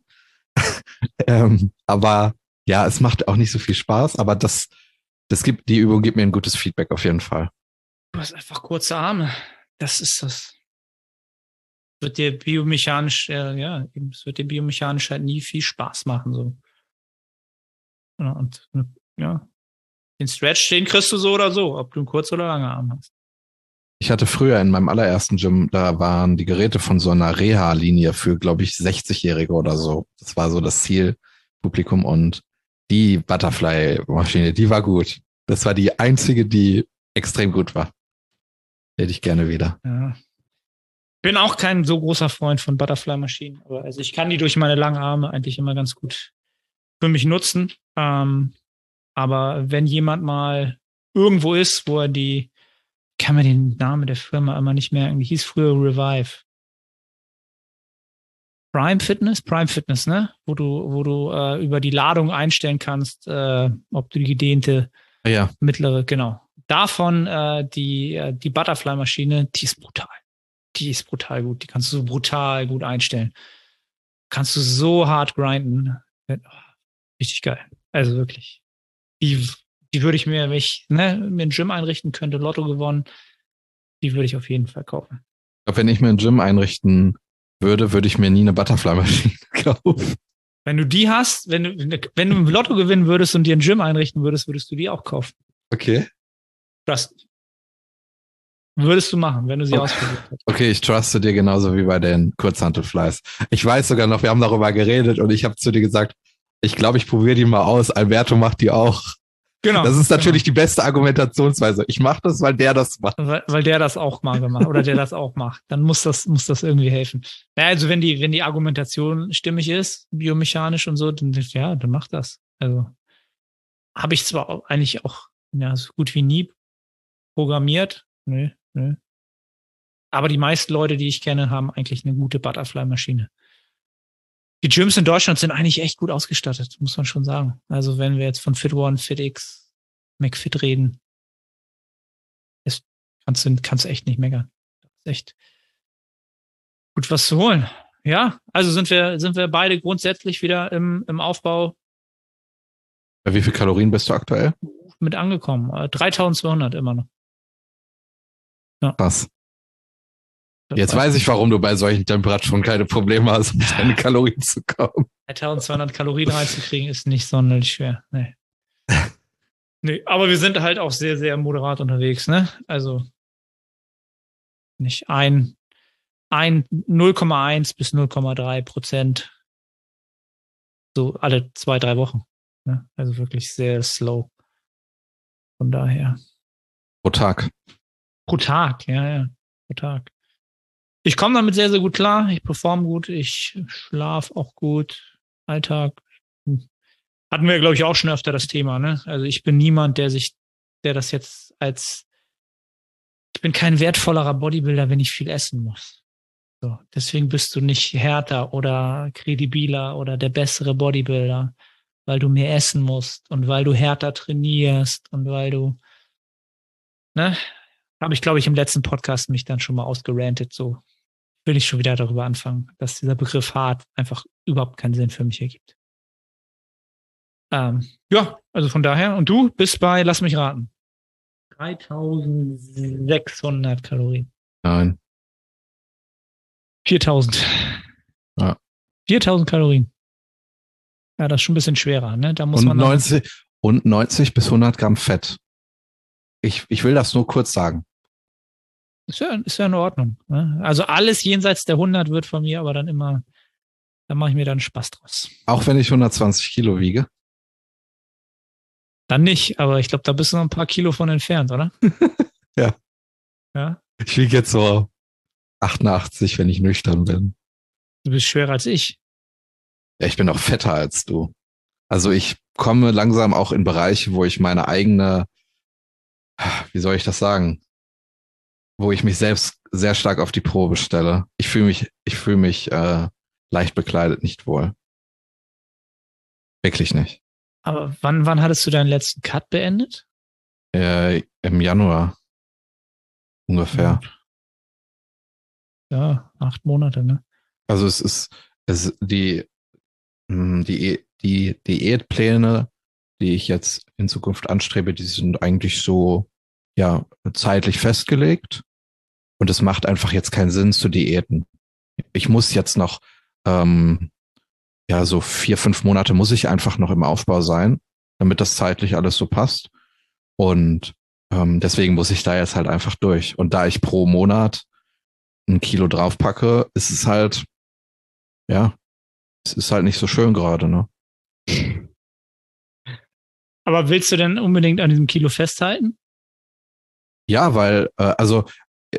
[LAUGHS] ähm, aber ja, es macht auch nicht so viel Spaß, aber das, das gibt, die Übung gibt mir ein gutes Feedback auf jeden Fall. Du hast einfach kurze Arme. Das ist das. Wird dir biomechanisch, äh, ja, es wird dir biomechanisch halt nie viel Spaß machen, so. Und, ja, den Stretch, den kriegst du so oder so, ob du einen kurz oder lange Arm hast. Ich hatte früher in meinem allerersten Gym, da waren die Geräte von so einer Reha-Linie für, glaube ich, 60-Jährige oder so. Das war so das Zielpublikum und die Butterfly-Maschine, die war gut. Das war die einzige, die extrem gut war. Hätte ich gerne wieder. Ja. Bin auch kein so großer Freund von Butterfly-Maschinen, aber also ich kann die durch meine langen Arme eigentlich immer ganz gut für mich nutzen. Ähm, aber wenn jemand mal irgendwo ist, wo er die, kann man den Namen der Firma immer nicht merken, die hieß früher Revive. Prime Fitness, Prime Fitness, ne? Wo du, wo du äh, über die Ladung einstellen kannst, äh, ob du die gedehnte, ja. mittlere, genau. Davon äh, die, äh, die Butterfly-Maschine, die ist brutal. Die ist brutal gut. Die kannst du so brutal gut einstellen. Kannst du so hart grinden. Richtig geil. Also wirklich die, die würde ich mir, wenn ich ne, mir ein Gym einrichten könnte, Lotto gewonnen, die würde ich auf jeden Fall kaufen. Ich glaube, wenn ich mir ein Gym einrichten würde, würde ich mir nie eine Butterfly-Maschine [LAUGHS] kaufen. Wenn du die hast, wenn du, wenn du ein Lotto gewinnen würdest und dir ein Gym einrichten würdest, würdest du die auch kaufen. Okay. Das würdest du machen, wenn du sie okay. ausprobiert hast. Okay, ich truste dir genauso wie bei den Kurzhantelfleiß. Ich weiß sogar noch, wir haben darüber geredet und ich habe zu dir gesagt, ich glaube, ich probiere die mal aus. Alberto macht die auch. Genau. Das ist natürlich genau. die beste Argumentationsweise. Ich mache das, weil der das macht. Weil, weil der das auch mal gemacht oder der das auch macht. Dann muss das, muss das irgendwie helfen. Naja, also wenn die, wenn die Argumentation stimmig ist, biomechanisch und so, dann ja, dann macht das. Also habe ich zwar eigentlich auch ja, so gut wie nie programmiert. Nö, nö. Aber die meisten Leute, die ich kenne, haben eigentlich eine gute Butterfly-Maschine die Gyms in Deutschland sind eigentlich echt gut ausgestattet, muss man schon sagen. Also wenn wir jetzt von Fit One, FitX, McFit reden, ist, kannst du kannst echt nicht meckern. Das ist echt gut was zu holen. Ja, also sind wir sind wir beide grundsätzlich wieder im, im Aufbau. Wie viel Kalorien bist du aktuell? Mit angekommen. 3200 äh, immer noch. Ja. Krass. Jetzt weiß ich, warum du bei solchen Temperaturen keine Probleme hast, um deine [LAUGHS] Kalorien zu kommen. 1200 Kalorien reinzukriegen ist nicht sonderlich schwer. Nee. [LAUGHS] nee, aber wir sind halt auch sehr, sehr moderat unterwegs, ne? Also nicht ein, 0,1 bis 0,3 Prozent so alle zwei, drei Wochen. Ne? Also wirklich sehr slow. Von daher. Pro Tag. Pro Tag, ja, ja. Pro Tag. Ich komme damit sehr, sehr gut klar. Ich performe gut. Ich schlafe auch gut. Alltag. Hatten wir, glaube ich, auch schon öfter das Thema, ne? Also ich bin niemand, der sich, der das jetzt als ich bin kein wertvollerer Bodybuilder, wenn ich viel essen muss. So, deswegen bist du nicht härter oder kredibiler oder der bessere Bodybuilder, weil du mehr essen musst und weil du härter trainierst und weil du, ne, habe ich glaube ich im letzten Podcast mich dann schon mal ausgerantet. So will ich schon wieder darüber anfangen, dass dieser Begriff hart einfach überhaupt keinen Sinn für mich ergibt. Ähm, ja, also von daher. Und du bist bei, lass mich raten. 3600 Kalorien. Nein. 4000. Ja. 4000 Kalorien. Ja, das ist schon ein bisschen schwerer, ne? Da muss und man. 90, und 90 bis 100 Gramm Fett. Ich, ich will das nur kurz sagen. Ist ja, ist ja in Ordnung. Ne? Also alles jenseits der 100 wird von mir aber dann immer, da mache ich mir dann Spaß draus. Auch wenn ich 120 Kilo wiege? Dann nicht, aber ich glaube, da bist du noch ein paar Kilo von entfernt, oder? [LAUGHS] ja. Ja. Ich wiege jetzt so 88, wenn ich nüchtern bin. Du bist schwerer als ich. Ja, ich bin auch fetter als du. Also ich komme langsam auch in Bereiche, wo ich meine eigene, wie soll ich das sagen, wo ich mich selbst sehr stark auf die Probe stelle. Ich fühle mich, ich fühle mich äh, leicht bekleidet nicht wohl. Wirklich nicht. Aber wann, wann hattest du deinen letzten Cut beendet? Äh, Im Januar. Ungefähr. Ja, acht Monate, ne? Also es ist, es die, hm, die, die Diätpläne, die ich jetzt in Zukunft anstrebe, die sind eigentlich so, ja, zeitlich festgelegt. Und es macht einfach jetzt keinen Sinn zu Diäten. Ich muss jetzt noch ähm, ja, so vier, fünf Monate muss ich einfach noch im Aufbau sein, damit das zeitlich alles so passt. Und ähm, deswegen muss ich da jetzt halt einfach durch. Und da ich pro Monat ein Kilo draufpacke, ist es halt, ja, es ist halt nicht so schön gerade, ne? Aber willst du denn unbedingt an diesem Kilo festhalten? Ja, weil, äh, also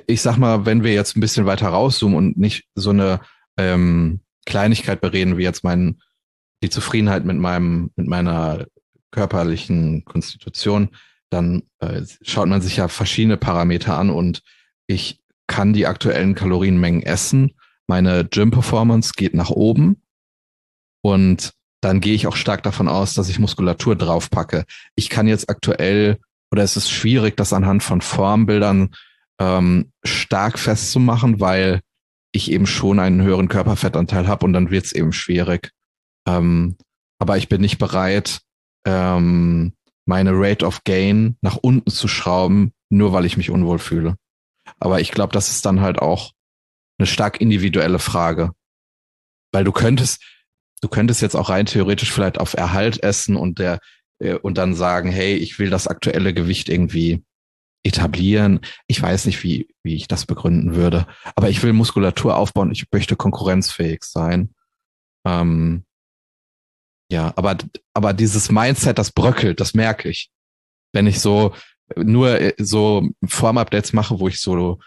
ich sag mal, wenn wir jetzt ein bisschen weiter rauszoomen und nicht so eine ähm, Kleinigkeit bereden, wie jetzt mein, die Zufriedenheit mit meinem, mit meiner körperlichen Konstitution, dann äh, schaut man sich ja verschiedene Parameter an und ich kann die aktuellen Kalorienmengen essen. Meine Gym-Performance geht nach oben und dann gehe ich auch stark davon aus, dass ich Muskulatur draufpacke. Ich kann jetzt aktuell oder es ist schwierig, das anhand von Formbildern ähm, stark festzumachen, weil ich eben schon einen höheren Körperfettanteil habe und dann wird es eben schwierig. Ähm, aber ich bin nicht bereit, ähm, meine Rate of Gain nach unten zu schrauben, nur weil ich mich unwohl fühle. Aber ich glaube, das ist dann halt auch eine stark individuelle Frage. Weil du könntest, du könntest jetzt auch rein theoretisch vielleicht auf Erhalt essen und der, äh, und dann sagen, hey, ich will das aktuelle Gewicht irgendwie etablieren. Ich weiß nicht, wie, wie ich das begründen würde, aber ich will Muskulatur aufbauen. Ich möchte konkurrenzfähig sein. Ähm, ja, aber, aber dieses Mindset, das bröckelt, das merke ich. Wenn ich so nur äh, so Form-Updates mache, wo ich so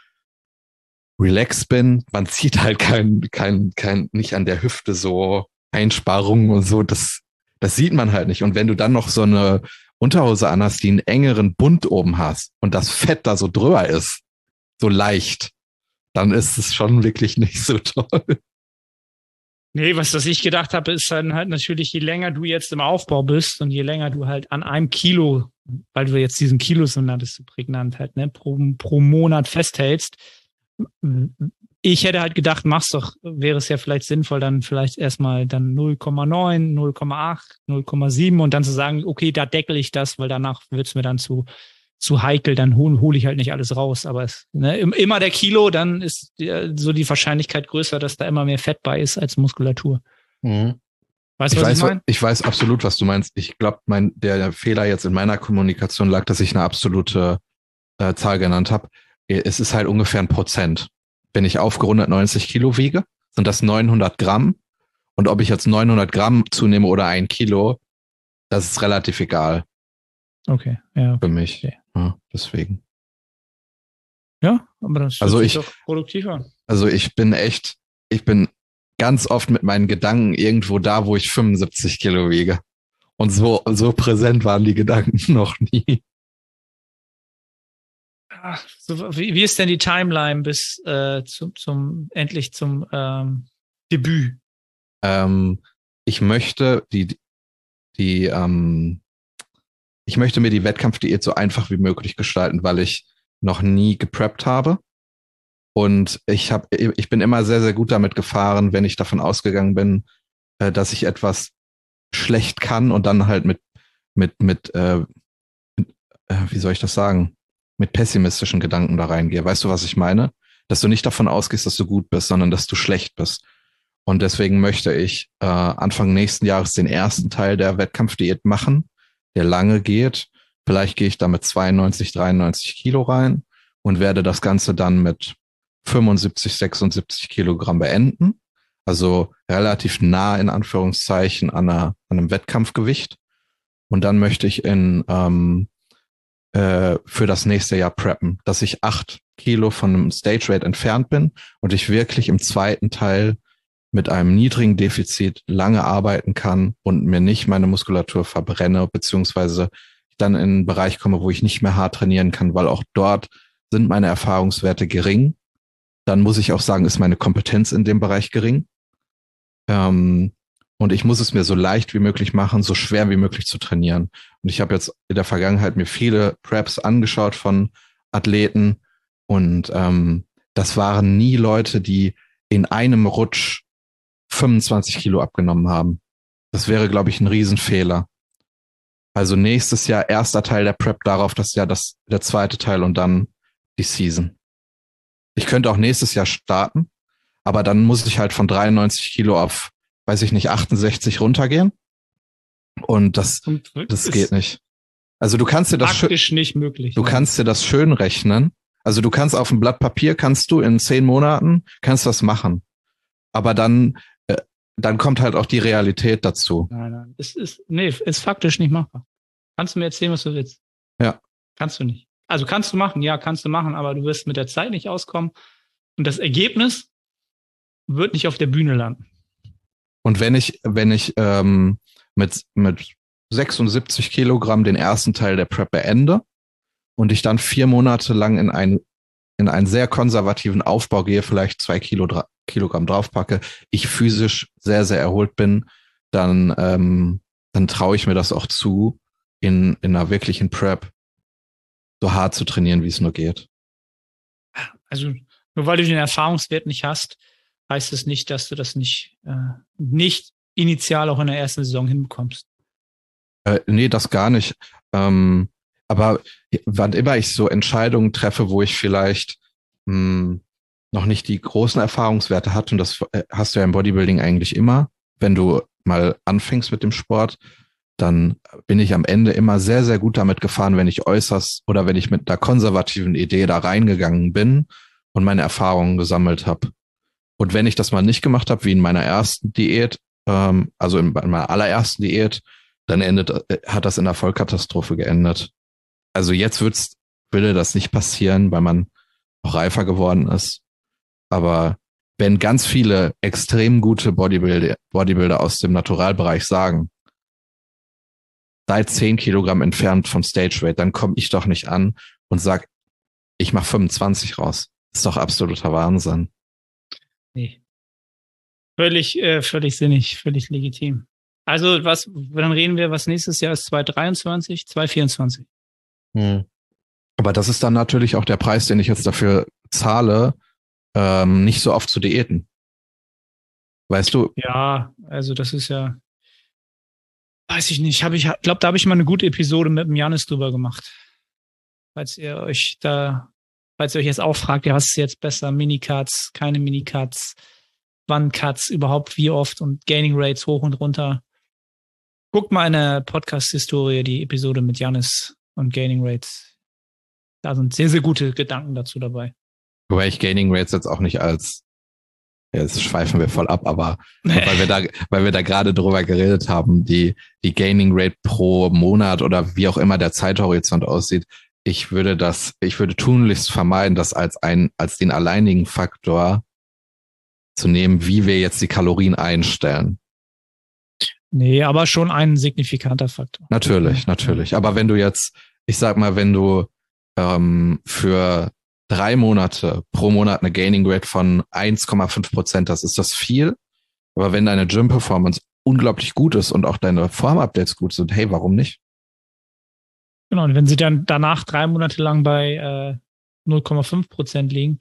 relaxed bin, man zieht halt kein, kein, kein, nicht an der Hüfte so Einsparungen und so, das, das sieht man halt nicht. Und wenn du dann noch so eine Unterhose anhast, die einen engeren Bund oben hast und das Fett da so drüber ist, so leicht, dann ist es schon wirklich [LAUGHS] nicht so toll. Nee, was, was ich gedacht habe, ist dann halt natürlich, je länger du jetzt im Aufbau bist und je länger du halt an einem Kilo, weil du jetzt diesen Kilo so nanntest, so prägnant halt, ne, pro, pro Monat festhältst, ich hätte halt gedacht, mach's doch, wäre es ja vielleicht sinnvoll, dann vielleicht erstmal dann 0,9, 0,8, 0,7 und dann zu sagen, okay, da deckel ich das, weil danach wird's mir dann zu, zu heikel, dann hole hol ich halt nicht alles raus. Aber es, ne, immer der Kilo, dann ist so die Wahrscheinlichkeit größer, dass da immer mehr Fett bei ist als Muskulatur. Mhm. Weißt du, was weiß, ich meine? Ich weiß absolut, was du meinst. Ich glaube, mein, der Fehler jetzt in meiner Kommunikation lag, dass ich eine absolute äh, Zahl genannt habe. Es ist halt ungefähr ein Prozent. Wenn ich aufgerundet 90 Kilo wiege, sind das 900 Gramm. Und ob ich jetzt 900 Gramm zunehme oder ein Kilo, das ist relativ egal. Okay, ja. Für mich. Okay. Ja, deswegen. Ja, aber das also ich, doch produktiv an. Also ich bin echt, ich bin ganz oft mit meinen Gedanken irgendwo da, wo ich 75 Kilo wiege. Und so, so präsent waren die Gedanken [LAUGHS] noch nie. So, wie, wie, ist denn die Timeline bis äh, zum, zum endlich zum ähm, Debüt? Ähm, ich möchte die, die, ähm, ich möchte mir die Wettkampfdiät so einfach wie möglich gestalten, weil ich noch nie gepreppt habe. Und ich habe, ich bin immer sehr, sehr gut damit gefahren, wenn ich davon ausgegangen bin, äh, dass ich etwas schlecht kann und dann halt mit, mit, mit, äh, mit äh, wie soll ich das sagen, mit pessimistischen Gedanken da reingehe. Weißt du, was ich meine? Dass du nicht davon ausgehst, dass du gut bist, sondern dass du schlecht bist. Und deswegen möchte ich äh, Anfang nächsten Jahres den ersten Teil der Wettkampfdiät machen, der lange geht. Vielleicht gehe ich da mit 92, 93 Kilo rein und werde das Ganze dann mit 75, 76 Kilogramm beenden. Also relativ nah in Anführungszeichen an, einer, an einem Wettkampfgewicht. Und dann möchte ich in ähm, äh, für das nächste Jahr preppen, dass ich acht Kilo von einem Stage Rate entfernt bin und ich wirklich im zweiten Teil mit einem niedrigen Defizit lange arbeiten kann und mir nicht meine Muskulatur verbrenne, beziehungsweise dann in einen Bereich komme, wo ich nicht mehr hart trainieren kann, weil auch dort sind meine Erfahrungswerte gering. Dann muss ich auch sagen, ist meine Kompetenz in dem Bereich gering. Ähm, und ich muss es mir so leicht wie möglich machen, so schwer wie möglich zu trainieren. Und ich habe jetzt in der Vergangenheit mir viele Preps angeschaut von Athleten und ähm, das waren nie Leute, die in einem Rutsch 25 Kilo abgenommen haben. Das wäre, glaube ich, ein Riesenfehler. Also nächstes Jahr erster Teil der Prep darauf, das Jahr das, der zweite Teil und dann die Season. Ich könnte auch nächstes Jahr starten, aber dann muss ich halt von 93 Kilo auf weiß ich nicht, 68 runtergehen. Und das, das geht nicht. Also du kannst dir das praktisch nicht möglich. Du ja. kannst dir das schön rechnen. Also du kannst auf dem Blatt Papier kannst du in zehn Monaten kannst das machen. Aber dann, äh, dann kommt halt auch die Realität dazu. Nein, nein. Es ist, nee, ist faktisch nicht machbar. Kannst du mir erzählen, was du willst? Ja. Kannst du nicht. Also kannst du machen, ja, kannst du machen, aber du wirst mit der Zeit nicht auskommen. Und das Ergebnis wird nicht auf der Bühne landen. Und wenn ich, wenn ich ähm, mit, mit 76 Kilogramm den ersten Teil der Prep beende und ich dann vier Monate lang in einen, in einen sehr konservativen Aufbau gehe, vielleicht zwei Kilo, Kilogramm draufpacke, ich physisch sehr, sehr erholt bin, dann, ähm, dann traue ich mir das auch zu, in, in einer wirklichen Prep so hart zu trainieren, wie es nur geht. Also nur weil du den Erfahrungswert nicht hast, heißt es nicht, dass du das nicht, äh, nicht initial auch in der ersten Saison hinbekommst. Äh, nee, das gar nicht. Ähm, aber wann immer ich so Entscheidungen treffe, wo ich vielleicht mh, hm, noch nicht die großen Erfahrungswerte hatte, und das äh, hast du ja im Bodybuilding eigentlich immer, wenn du mal anfängst mit dem Sport, dann bin ich am Ende immer sehr, sehr gut damit gefahren, wenn ich äußerst oder wenn ich mit einer konservativen Idee da reingegangen bin und meine Erfahrungen gesammelt habe. Und wenn ich das mal nicht gemacht habe, wie in meiner ersten Diät, ähm, also in meiner allerersten Diät, dann endet, äh, hat das in der Vollkatastrophe geendet. Also jetzt wird's, würde das nicht passieren, weil man noch reifer geworden ist. Aber wenn ganz viele extrem gute Bodybuilder, Bodybuilder aus dem Naturalbereich sagen, seid zehn Kilogramm entfernt vom Stage Weight, dann komme ich doch nicht an und sag, ich mache 25 raus. Ist doch absoluter Wahnsinn. Nee. Völlig, äh, völlig sinnig, völlig legitim. Also, was, dann reden wir, was nächstes Jahr ist 2023, 2024. Hm. Aber das ist dann natürlich auch der Preis, den ich jetzt dafür zahle, ähm, nicht so oft zu diäten. Weißt du? Ja, also das ist ja, weiß ich nicht, habe ich, glaube, da habe ich mal eine gute Episode mit dem Janis drüber gemacht. Falls ihr euch da falls ihr euch jetzt auch fragt, ja, was ist jetzt besser, Minicuts, keine Minicuts, wann Cuts, überhaupt wie oft und Gaining Rates hoch und runter. Guckt mal in der Podcast-Historie die Episode mit Janis und Gaining Rates. Da sind sehr, sehr gute Gedanken dazu dabei. Wobei ich Gaining Rates jetzt auch nicht als, ja, jetzt schweifen wir voll ab, aber [LAUGHS] weil wir da, weil wir da gerade drüber geredet haben, die, die Gaining Rate pro Monat oder wie auch immer der Zeithorizont aussieht, ich würde das, ich würde tunlichst vermeiden, das als ein, als den alleinigen Faktor zu nehmen, wie wir jetzt die Kalorien einstellen. Nee, aber schon ein signifikanter Faktor. Natürlich, natürlich. Aber wenn du jetzt, ich sag mal, wenn du ähm, für drei Monate pro Monat eine Gaining Rate von 1,5 Prozent hast, ist das viel. Aber wenn deine Gym Performance unglaublich gut ist und auch deine Form-Updates gut sind, hey, warum nicht? Genau, und wenn sie dann danach drei Monate lang bei äh, 0,5 Prozent liegen,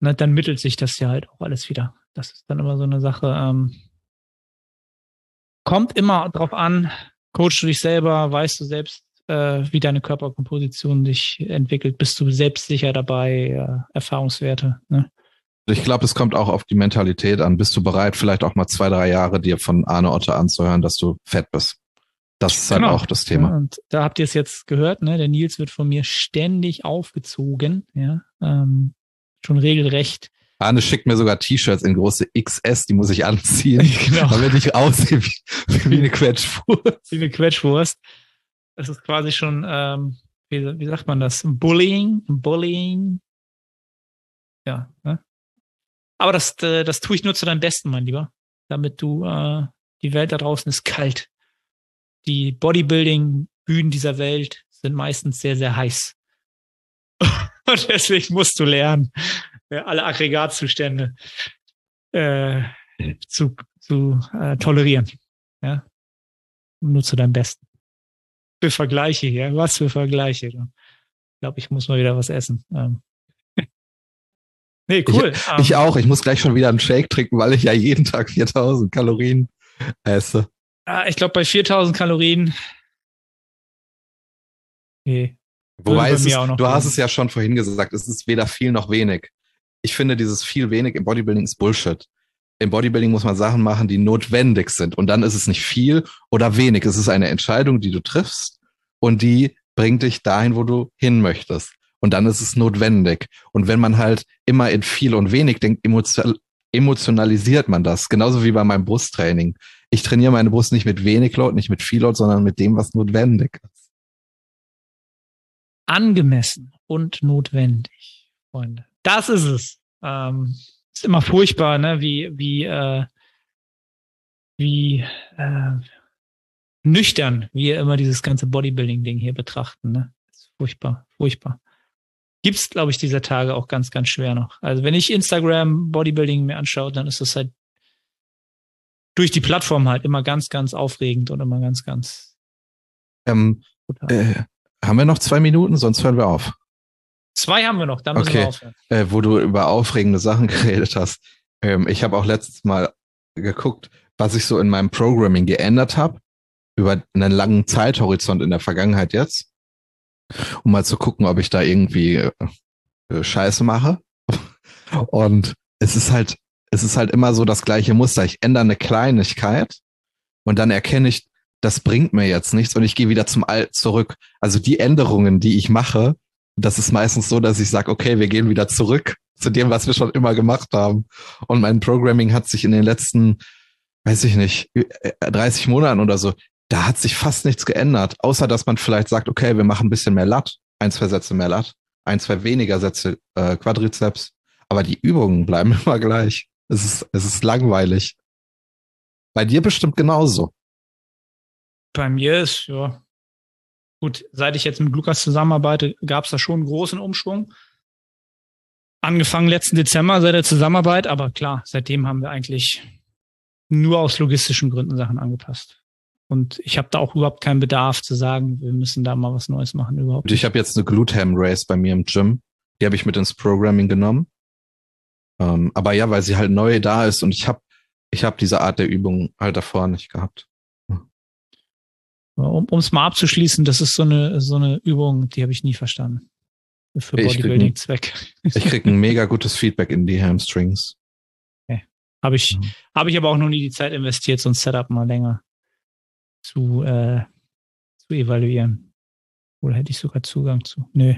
ne, dann mittelt sich das ja halt auch alles wieder. Das ist dann immer so eine Sache. Ähm, kommt immer drauf an, coachst du dich selber, weißt du selbst, äh, wie deine Körperkomposition sich entwickelt, bist du selbstsicher dabei, äh, Erfahrungswerte. Ne? Ich glaube, es kommt auch auf die Mentalität an. Bist du bereit, vielleicht auch mal zwei, drei Jahre dir von Arne Otte anzuhören, dass du fett bist? Das ist halt genau. auch das Thema. Ja, und da habt ihr es jetzt gehört, ne? Der Nils wird von mir ständig aufgezogen, ja. Ähm, schon regelrecht. Arne schickt mir sogar T-Shirts in große XS, die muss ich anziehen, [LAUGHS] genau. damit ich aussehe wie, wie eine Quetschwurst. Wie eine Quetschwurst. Das ist quasi schon, ähm, wie, wie sagt man das? Bullying, Bullying. Ja, ne? Aber das, äh, das tue ich nur zu deinem Besten, mein Lieber. Damit du, äh, die Welt da draußen ist kalt die Bodybuilding-Bühnen dieser Welt sind meistens sehr, sehr heiß. [LAUGHS] Und deswegen musst du lernen, alle Aggregatzustände äh, zu, zu äh, tolerieren. Ja? Nur zu deinem Besten. Für Vergleiche hier. Was für Vergleiche. Ich glaube, ich muss mal wieder was essen. Ähm. [LAUGHS] Nee, cool. Ich, ich, ähm. auch. Ich muss gleich schon wieder einen Shake trinken, weil ich ja jeden Tag 4000 Kalorien esse. Ah, ich glaube, bei 4000 Kalorien. Okay. Wobei es ist, du hast es ja schon vorhin gesagt, es ist weder viel noch wenig. Ich finde, dieses viel wenig im Bodybuilding ist Bullshit. Im Bodybuilding muss man Sachen machen, die notwendig sind. Und dann ist es nicht viel oder wenig. Es ist eine Entscheidung, die du triffst und die bringt dich dahin, wo du hin möchtest. Und dann ist es notwendig. Und wenn man halt immer in viel und wenig denkt, emotionalisiert man das. Genauso wie bei meinem Brusttraining ich trainiere meine Brust nicht mit wenig Load, nicht mit viel Load, sondern mit dem, was notwendig ist. Angemessen und notwendig, Freunde. Das ist es. Ähm, ist immer furchtbar, ne? Wie, wie, äh, wie äh, nüchtern wir immer dieses ganze Bodybuilding-Ding hier betrachten. Ne? ist furchtbar, furchtbar. Gibt's, glaube ich, dieser Tage auch ganz, ganz schwer noch. Also wenn ich Instagram Bodybuilding mir anschaue, dann ist das halt durch die Plattform halt immer ganz, ganz aufregend und immer ganz, ganz. Ähm, äh, haben wir noch zwei Minuten, sonst hören wir auf. Zwei haben wir noch, dann müssen okay. wir aufhören. Äh, wo du über aufregende Sachen [LAUGHS] geredet hast. Ähm, ich habe auch letztes Mal geguckt, was ich so in meinem Programming geändert habe, über einen langen Zeithorizont in der Vergangenheit jetzt, um mal zu gucken, ob ich da irgendwie äh, Scheiße mache. [LAUGHS] Und es ist halt es ist halt immer so das gleiche Muster. Ich ändere eine Kleinigkeit und dann erkenne ich, das bringt mir jetzt nichts und ich gehe wieder zum Alt zurück. Also die Änderungen, die ich mache, das ist meistens so, dass ich sage, okay, wir gehen wieder zurück zu dem, was wir schon immer gemacht haben. Und mein Programming hat sich in den letzten, weiß ich nicht, 30 Monaten oder so, da hat sich fast nichts geändert, außer dass man vielleicht sagt, okay, wir machen ein bisschen mehr Lat, ein, zwei Sätze mehr Lat, ein, zwei weniger Sätze äh, Quadrizeps, aber die Übungen bleiben [LAUGHS] immer gleich. Es ist, es ist langweilig. Bei dir bestimmt genauso. Bei mir ist, ja. Gut, seit ich jetzt mit Lukas zusammenarbeite, gab es da schon einen großen Umschwung. Angefangen letzten Dezember seit der Zusammenarbeit, aber klar, seitdem haben wir eigentlich nur aus logistischen Gründen Sachen angepasst. Und ich habe da auch überhaupt keinen Bedarf zu sagen, wir müssen da mal was Neues machen überhaupt. Ich habe jetzt eine Glutham Race bei mir im Gym. Die habe ich mit ins Programming genommen. Ähm, aber ja, weil sie halt neu da ist und ich habe ich hab diese Art der Übung halt davor nicht gehabt. Um es mal abzuschließen, das ist so eine, so eine Übung, die habe ich nie verstanden. Für Bodybuilding-Zweck. [LAUGHS] Ich krieg ein mega gutes Feedback in die Hamstrings. Okay. Habe ich, mhm. Hab ich aber auch noch nie die Zeit investiert, so ein Setup mal länger zu, äh, zu evaluieren. Oder hätte ich sogar Zugang zu? Nö.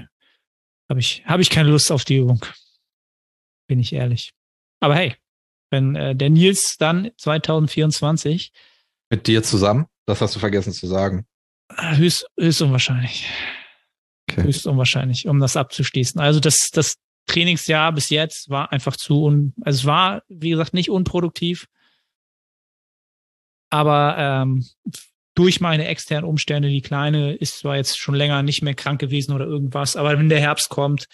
Habe ich, hab ich keine Lust auf die Übung. Bin ich ehrlich. Aber hey, wenn äh, der Nils dann 2024 mit dir zusammen, das hast du vergessen zu sagen. Höchst, höchst unwahrscheinlich. Okay. Höchst unwahrscheinlich, um das abzuschließen. Also das, das Trainingsjahr bis jetzt war einfach zu un, also es war, wie gesagt, nicht unproduktiv. Aber ähm, durch meine externen Umstände, die Kleine ist zwar jetzt schon länger nicht mehr krank gewesen oder irgendwas, aber wenn der Herbst kommt,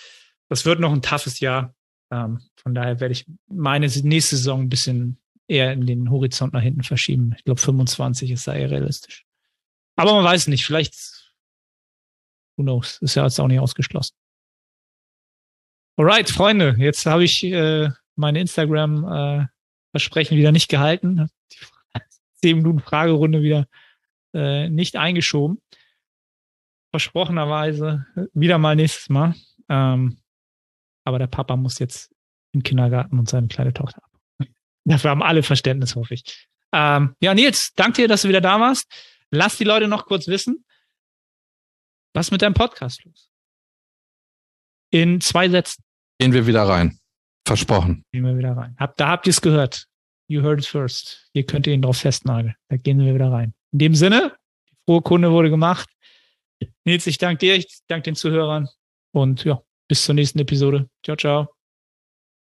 das wird noch ein toughes Jahr. Ähm, von daher werde ich meine nächste Saison ein bisschen eher in den Horizont nach hinten verschieben. Ich glaube, 25 ist da eher realistisch. Aber man weiß nicht, vielleicht, who knows, ist ja jetzt auch nicht ausgeschlossen. Alright, Freunde, jetzt habe ich äh, meine Instagram-Versprechen äh, wieder nicht gehalten. Die [LAUGHS] 10 Minuten Fragerunde wieder äh, nicht eingeschoben. Versprochenerweise wieder mal nächstes Mal. Ähm, aber der Papa muss jetzt im Kindergarten und seine kleine Tochter ab. [LAUGHS] Dafür haben alle Verständnis, hoffe ich. Ähm, ja, Nils, danke dir, dass du wieder da warst. Lass die Leute noch kurz wissen, was mit deinem Podcast los? In zwei Sätzen. Gehen wir wieder rein. Versprochen. Gehen wir wieder rein. Hab, da habt ihr es gehört. You heard it first. Ihr könnt ihn drauf festnageln. Da gehen wir wieder rein. In dem Sinne, die frohe Kunde wurde gemacht. Nils, ich danke dir, ich danke den Zuhörern und ja, bis zur nächsten Episode. Ciao, ciao.